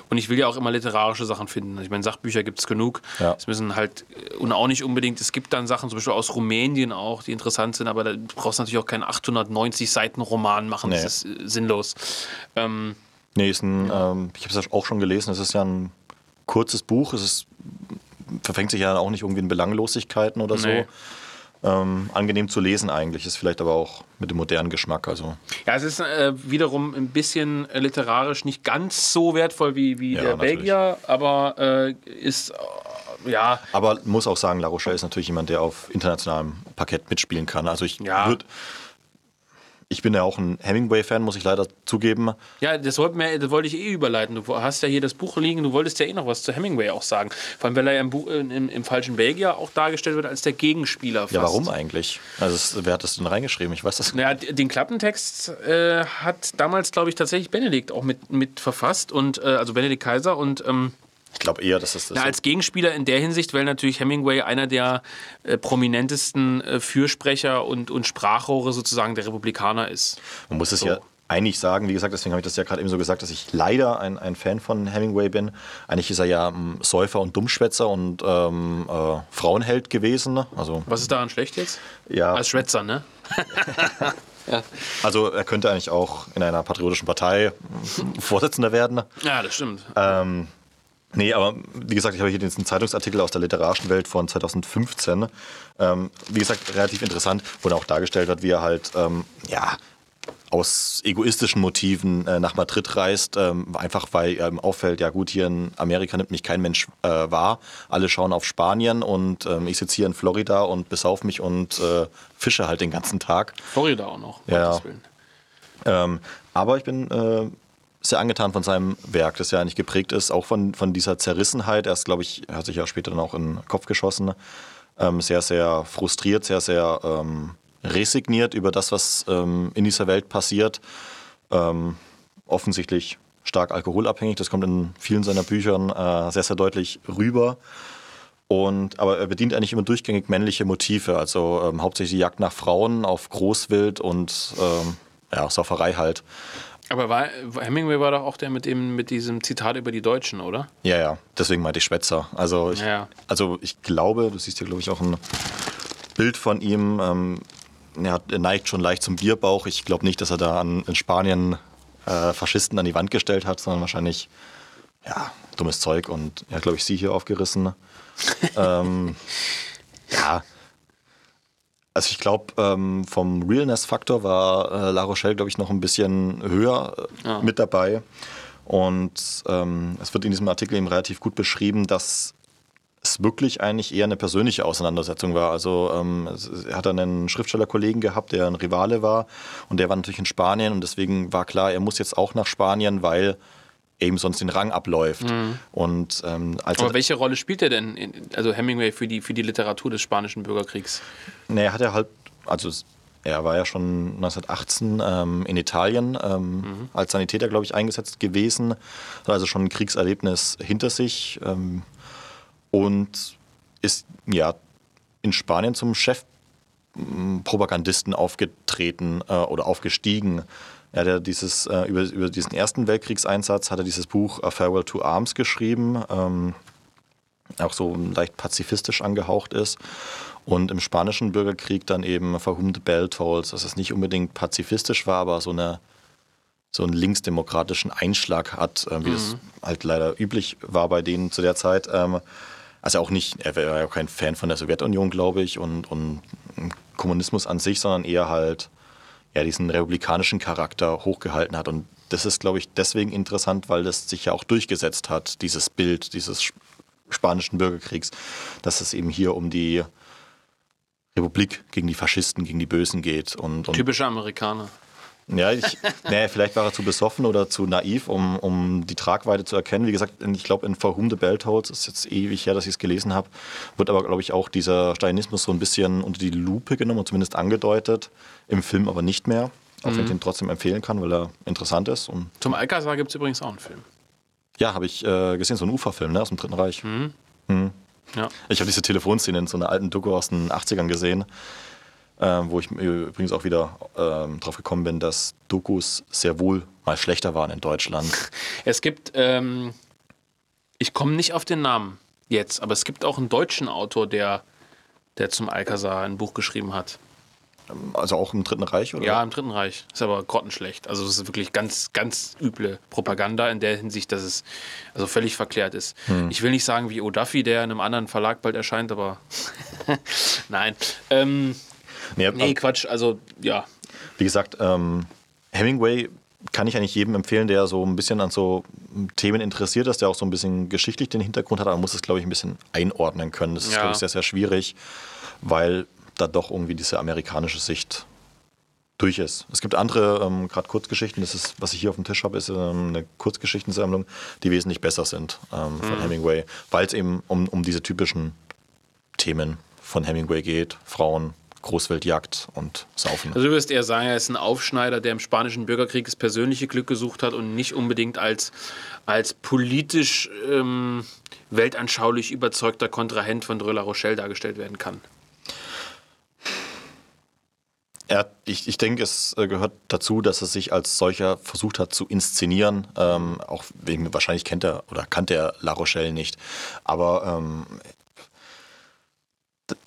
Und ich will ja auch immer literarische Sachen finden. Ich meine, Sachbücher gibt es genug. Ja. Es müssen halt, äh, und auch nicht unbedingt, es gibt dann Sachen, zum Beispiel aus Rumänien auch, die interessant sind, aber da brauchst du natürlich auch keinen 890 Seiten Roman machen. Nee. Das ist äh, sinnlos. Ähm, Nee, ist ein, ähm, ich habe es ja auch schon gelesen, es ist ja ein kurzes Buch, es ist, verfängt sich ja auch nicht irgendwie in Belanglosigkeiten oder so. Nee. Ähm, angenehm zu lesen eigentlich, ist vielleicht aber auch mit dem modernen Geschmack. Also Ja, es ist äh, wiederum ein bisschen äh, literarisch nicht ganz so wertvoll wie, wie Ja, der natürlich. Belgier, aber äh, ist, äh, ja, Aber muss auch sagen, La Rochelle ist natürlich jemand, der auf internationalem Parkett mitspielen kann. Also ich Ja. würd, ich bin ja auch ein Hemingway-Fan, muss ich leider zugeben. ja das, wollte mir, das wollte ich eh überleiten. Du hast ja hier das Buch liegen, du wolltest ja eh noch was zu Hemingway auch sagen. Vor allem, weil er ja im, Buch, äh, im, im falschen Belgier auch dargestellt wird als der Gegenspieler. Fast. Ja, warum eigentlich? Also es, wer hat das denn reingeschrieben? Ich weiß das. Naja, d- den Klappentext äh, hat damals, glaube ich, tatsächlich Benedikt auch mit, mit verfasst und äh, also Benedikt Kaiser und ähm, Ich glaube eher, dass das das Na, als Gegenspieler in der Hinsicht, weil natürlich Hemingway einer der äh, prominentesten äh, Fürsprecher und, und Sprachrohre sozusagen der Republikaner ist. Man muss es So. ja eigentlich sagen, wie gesagt, deswegen habe ich das ja gerade eben so gesagt, dass ich leider ein, ein Fan von Hemingway bin. Eigentlich ist er ja ähm, Säufer und Dummschwätzer und ähm, äh, Frauenheld gewesen. ne? Also, Was ist daran schlecht jetzt? ja, Als Schwätzer, ne? also er könnte eigentlich auch in einer patriotischen Partei ähm, Vorsitzender werden. Ja, das stimmt. Ähm, nee, aber wie gesagt, ich habe hier diesen Zeitungsartikel aus der literarischen Welt von 2015. Ähm, wie gesagt, relativ interessant, wo dann auch dargestellt wird, wie er halt, ähm, ja, aus egoistischen Motiven äh, nach Madrid reist, ähm, einfach weil ihm auffällt, ja gut, hier in Amerika nimmt mich kein Mensch äh, wahr. Alle schauen auf Spanien und ähm, ich sitze hier in Florida und besauf mich und äh, fische halt den ganzen Tag. Florida auch noch. Ja. Ähm, aber ich bin äh, sehr angetan von seinem Werk, das ja eigentlich geprägt ist, auch von, von dieser Zerrissenheit. Er ist, glaube ich, hat sich ja später dann auch in den Kopf geschossen. Ähm, sehr, sehr frustriert, sehr, sehr ähm, resigniert über das, was ähm, in dieser Welt passiert. Ähm, offensichtlich stark alkoholabhängig, das kommt in vielen seiner Büchern äh, sehr, sehr deutlich rüber. Und, aber er bedient eigentlich immer durchgängig männliche Motive, also ähm, hauptsächlich die Jagd nach Frauen auf Großwild und ähm, ja, Sauferei halt. Aber war, Hemingway war doch auch der mit, dem, mit diesem Zitat über die Deutschen, oder? Ja, ja, deswegen meinte ich Schwätzer. Also ich, Ja. also ich glaube, du siehst hier, glaube ich, auch ein Bild von ihm. Ähm, er, hat, er neigt schon leicht zum Bierbauch. Ich glaube nicht, dass er da an, in Spanien äh, Faschisten an die Wand gestellt hat, sondern wahrscheinlich, ja, dummes Zeug und er hat, glaube ich, sie hier aufgerissen. ähm, ja. Also ich glaube, ähm, vom Realness-Faktor war äh, La Rochelle, glaube ich, noch ein bisschen höher äh, Ja. mit dabei. Und ähm, es wird in diesem Artikel eben relativ gut beschrieben, dass es wirklich eigentlich eher eine persönliche Auseinandersetzung war. Also ähm, er hat dann einen Schriftstellerkollegen gehabt, der ein Rivale war und der war natürlich in Spanien und deswegen war klar, er muss jetzt auch nach Spanien, weil eben sonst den Rang abläuft. Und ähm, als Aber er, welche Rolle spielt er denn, in, also Hemingway, für die, für die Literatur des Spanischen Bürgerkriegs? nee, hat er halt, also er war ja schon 1918 ähm, in Italien ähm, mhm. als Sanitäter, glaube ich, eingesetzt gewesen. Hat also schon ein Kriegserlebnis hinter sich ähm, und ist ja in Spanien zum Chefpropagandisten aufgetreten äh, oder aufgestiegen. Er hat ja dieses, äh, über, über diesen Ersten Weltkriegseinsatz hat er dieses Buch A Farewell to Arms geschrieben, ähm, auch so leicht pazifistisch angehaucht ist. Und im spanischen Bürgerkrieg dann eben For Bell Tolls, dass es nicht unbedingt pazifistisch war, aber so eine so einen linksdemokratischen Einschlag hat, äh, wie mhm. das halt leider üblich war bei denen zu der Zeit. Ähm, also auch nicht, er war ja kein Fan von der Sowjetunion, glaube ich, und, und Kommunismus an sich, sondern eher halt ja, diesen republikanischen Charakter hochgehalten hat. Und das ist, glaube ich, deswegen interessant, weil das sich ja auch durchgesetzt hat, dieses Bild dieses spanischen Bürgerkriegs, dass es eben hier um die Republik gegen die Faschisten, gegen die Bösen geht. Und, und Typische Amerikaner. Ja, ich, nee, vielleicht war er zu besoffen oder zu naiv, um, um die Tragweite zu erkennen. Wie gesagt, ich glaube, in For Whom the Bell Tolls ist jetzt ewig her, dass ich es gelesen habe, wird aber, glaube ich, auch dieser Stalinismus so ein bisschen unter die Lupe genommen und zumindest angedeutet. Im Film aber nicht mehr. Auch mhm. wenn ich mhm. den trotzdem empfehlen kann, weil er interessant ist. Und Zum Alcazar gibt es übrigens auch einen Film. Ja, habe ich äh, gesehen, so ein Uferfilm ne, aus dem Dritten Reich. Mhm. Mhm. Ja. Ich habe diese Telefonszene in so einer alten Doku aus den 80ern gesehen ähm, wo ich übrigens auch wieder ähm, drauf gekommen bin, dass Dokus sehr wohl mal schlechter waren in Deutschland. Es gibt, ähm, ich komme nicht auf den Namen jetzt, aber es gibt auch einen deutschen Autor, der, der zum Alcazar ein Buch geschrieben hat. Ähm, also auch im Dritten Reich, oder? Ja, im Dritten Reich. Ist aber grottenschlecht. Also es ist wirklich ganz, ganz üble Propaganda in der Hinsicht, dass es also völlig verklärt ist. Hm. Ich will nicht sagen wie O'Duffy, der in einem anderen Verlag bald erscheint, aber nein. Ähm, Nee, nee Quatsch, also ja. Wie gesagt, ähm, Hemingway kann ich eigentlich jedem empfehlen, der so ein bisschen an so Themen interessiert ist, der auch so ein bisschen geschichtlich den Hintergrund hat, aber muss es, glaube ich, ein bisschen einordnen können. Das ist, ja. glaube ich, sehr, sehr schwierig, weil da doch irgendwie diese amerikanische Sicht durch ist. Es gibt andere, ähm, gerade Kurzgeschichten, das ist, was ich hier auf dem Tisch habe, ist ähm, eine Kurzgeschichtensammlung, die wesentlich besser sind ähm, von mhm. Hemingway, weil es eben um, um diese typischen Themen von Hemingway geht, Frauen, Großwildjagd und Saufen. Also du wirst eher sagen, er ist ein Aufschneider, der im spanischen Bürgerkrieg das persönliche Glück gesucht hat und nicht unbedingt als, als politisch ähm, weltanschaulich überzeugter Kontrahent von Dreux La Rochelle dargestellt werden kann. Er, ich, ich denke, es äh, gehört dazu, dass er sich als solcher versucht hat zu inszenieren. Ähm, auch wegen, wahrscheinlich kennt er oder kannte er La Rochelle nicht. Aber ähm,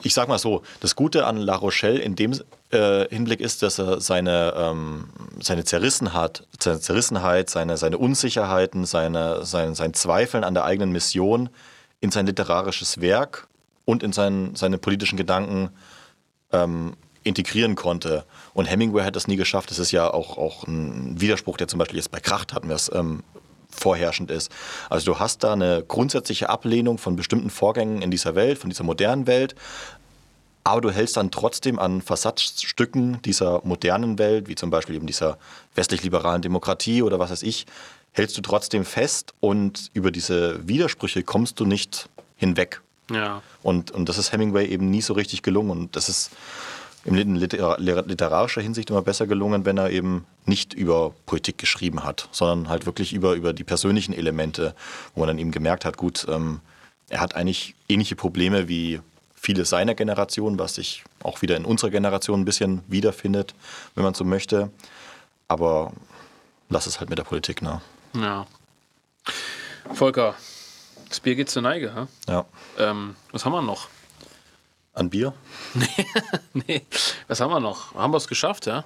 ich sag mal so, das Gute an La Rochelle in dem äh, Hinblick ist, dass er seine, ähm, seine Zerrissenheit, seine Zerrissenheit, seine, seine Unsicherheiten, seine, sein, sein Zweifeln an der eigenen Mission in sein literarisches Werk und in sein, seine politischen Gedanken ähm, integrieren konnte. Und Hemingway hat das nie geschafft. Das ist ja auch, auch ein Widerspruch, der zum Beispiel jetzt bei Kracht hatten wir es ähm, vorherrschend ist. Also du hast da eine grundsätzliche Ablehnung von bestimmten Vorgängen in dieser Welt, von dieser modernen Welt, aber du hältst dann trotzdem an Versatzstücken dieser modernen Welt, wie zum Beispiel eben dieser westlich-liberalen Demokratie oder was weiß ich, hältst du trotzdem fest und über diese Widersprüche kommst du nicht hinweg. Ja. Und, und das ist Hemingway eben nie so richtig gelungen. Und das ist in literarischer Hinsicht immer besser gelungen, wenn er eben nicht über Politik geschrieben hat, sondern halt wirklich über, über die persönlichen Elemente, wo man dann eben gemerkt hat, gut, ähm, er hat eigentlich ähnliche Probleme wie viele seiner Generation, was sich auch wieder in unserer Generation ein bisschen wiederfindet, wenn man so möchte. Aber lass es halt mit der Politik, ne? Ja. Volker, das Bier geht zur Neige, ha? Ja. Ähm, was haben wir noch? An Bier? nee, was haben wir noch? Haben wir es geschafft, ja?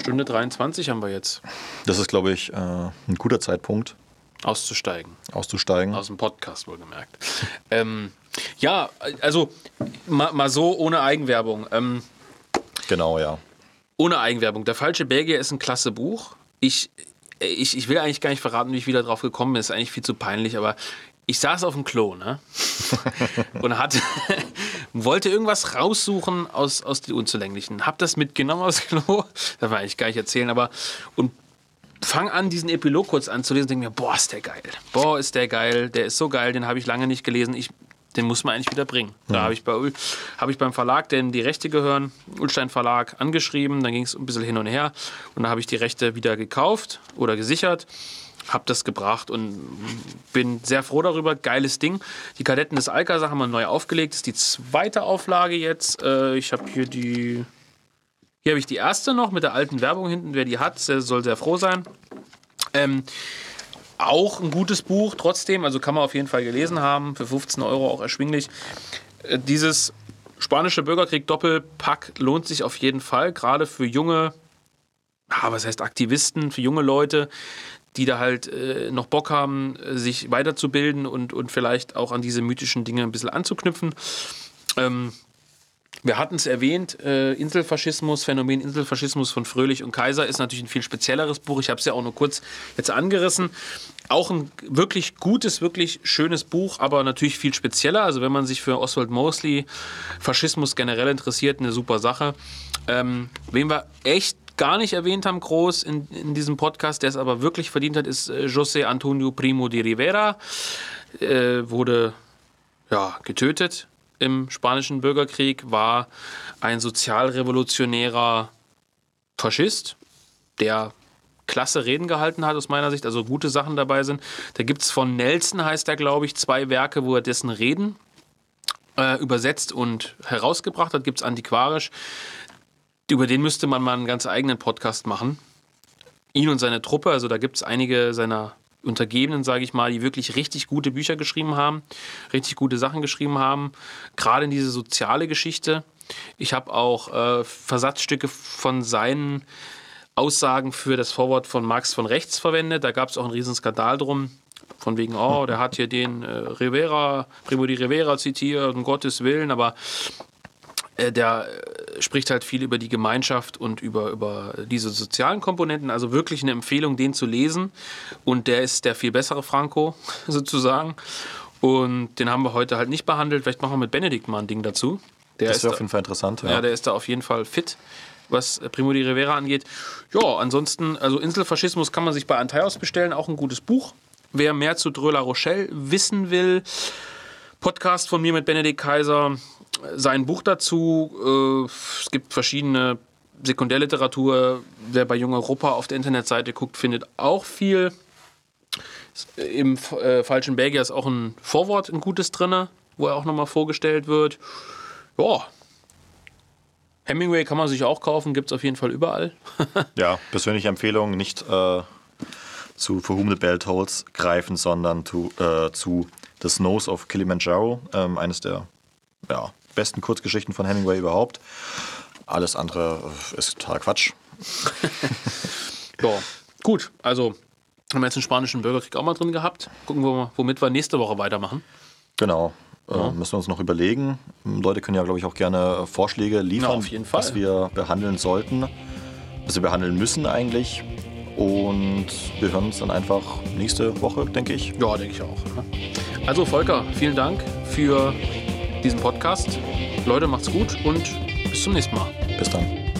Stunde 23 haben wir jetzt. Das ist, glaube ich, äh, ein guter Zeitpunkt. Auszusteigen. Auszusteigen. Aus dem Podcast wohlgemerkt. ähm, ja, also mal, mal, so ohne Eigenwerbung. Ähm, genau, ja. Ohne Eigenwerbung. Der falsche Belgier ist ein klasse Buch. Ich, ich, ich will eigentlich gar nicht verraten, wie ich wieder drauf gekommen bin. Ist eigentlich viel zu peinlich, aber ich saß auf dem Klo, ne? und hatte, wollte irgendwas raussuchen aus, aus den Unzulänglichen. Hab das mitgenommen aus dem Klo. Das war eigentlich gar nicht erzählen, aber und fang an, diesen Epilog kurz anzulesen und denke mir, boah, ist der geil. Boah, ist der geil. Der ist so geil, den habe ich lange nicht gelesen. Ich, den muss man eigentlich wieder bringen. Da habe ich, bei, habe ich beim Verlag, denn die Rechte gehören, Ulstein Verlag, angeschrieben. Dann ging es ein bisschen hin und her. Und da habe ich die Rechte wieder gekauft oder gesichert. Habe das gebracht und bin sehr froh darüber. Geiles Ding. Die Kadetten des Alcazar haben wir neu aufgelegt. Das ist die zweite Auflage jetzt. Äh, ich habe hier die. Hier habe ich die erste noch mit der alten Werbung hinten. Wer die hat, soll sehr froh sein. Ähm, auch ein gutes Buch trotzdem, also kann man auf jeden Fall gelesen haben, für 15 Euro auch erschwinglich. Äh, Dieses spanische Bürgerkrieg Doppelpack lohnt sich auf jeden Fall, gerade für junge, ah, was heißt Aktivisten, für junge Leute, die da halt äh, noch Bock haben, äh, sich weiterzubilden und, und vielleicht auch an diese mythischen Dinge ein bisschen anzuknüpfen. Ähm, wir hatten es erwähnt, äh, Inselfaschismus, Phänomen Inselfaschismus von Fröhlich und Kaiser ist natürlich ein viel spezielleres Buch. Ich habe es ja auch nur kurz jetzt angerissen. Auch ein wirklich gutes, wirklich schönes Buch, aber natürlich viel spezieller. Also wenn man sich für Oswald Mosley, Faschismus generell interessiert, eine super Sache. Ähm, wen wir echt gar nicht erwähnt haben, groß in, in diesem Podcast, der es aber wirklich verdient hat, ist äh, José Antonio Primo de Rivera. Äh, wurde ja, getötet im Spanischen Bürgerkrieg, war ein sozialrevolutionärer Faschist, der klasse Reden gehalten hat aus meiner Sicht, also gute Sachen dabei sind. Da gibt es von Nelson, heißt er, glaube ich, zwei Werke, wo er dessen Reden äh, übersetzt und herausgebracht hat, gibt es antiquarisch. Über den müsste man mal einen ganz eigenen Podcast machen. Ihn und seine Truppe, also da gibt es einige seiner Untergebenen, sage ich mal, die wirklich richtig gute Bücher geschrieben haben, richtig gute Sachen geschrieben haben, gerade in diese soziale Geschichte. Ich habe auch äh, Versatzstücke von seinen Aussagen für das Vorwort von Marx von rechts verwendet. Da gab es auch einen riesen Skandal drum. Von wegen, oh, der hat hier den äh, Rivera, Primo di Rivera zitiert, um Gottes Willen, aber der äh, spricht halt viel über die Gemeinschaft und über, über diese sozialen Komponenten. Also wirklich eine Empfehlung, den zu lesen. Und der ist der viel bessere Franco, sozusagen. Und den haben wir heute halt nicht behandelt. Vielleicht machen wir mit Benedikt mal ein Ding dazu. Der Das ist wäre auf jeden Fall interessant. ja, Ja. der ist da auf jeden Fall fit, was äh, Primo di Rivera angeht. Ja, ansonsten, also Inselfaschismus kann man sich bei Antaios bestellen, auch ein gutes Buch. Wer mehr zu Dreux La Rochelle wissen will, Podcast von mir mit Benedikt Kaiser, sein Buch dazu. Äh, es gibt verschiedene Sekundärliteratur. Wer bei Jung Europa auf der Internetseite guckt, findet auch viel. Im äh, Falschen Belgier ist auch ein Vorwort, ein gutes drin, wo er auch nochmal vorgestellt wird. Ja, Hemingway kann man sich auch kaufen, gibt es auf jeden Fall überall. ja, persönliche Empfehlung, nicht äh, zu For Whom the Bell Tolls greifen, sondern zu, äh, zu The Snows of Kilimanjaro, ähm, eines der ja, besten Kurzgeschichten von Hemingway überhaupt. Alles andere äh, ist total Quatsch. Ja, gut, also haben wir jetzt den spanischen Bürgerkrieg auch mal drin gehabt. Gucken wir mal, womit wir nächste Woche weitermachen. Genau. Äh, müssen wir uns noch überlegen. Leute können ja, glaube ich, auch gerne äh, Vorschläge liefern, Na, auf jeden Fall. was wir behandeln sollten, was wir behandeln müssen eigentlich. Und wir hören uns dann einfach nächste Woche, denke ich. Ja, denke ich auch. Also Volker, vielen Dank für diesen Podcast. Leute, macht's gut und bis zum nächsten Mal. Bis dann.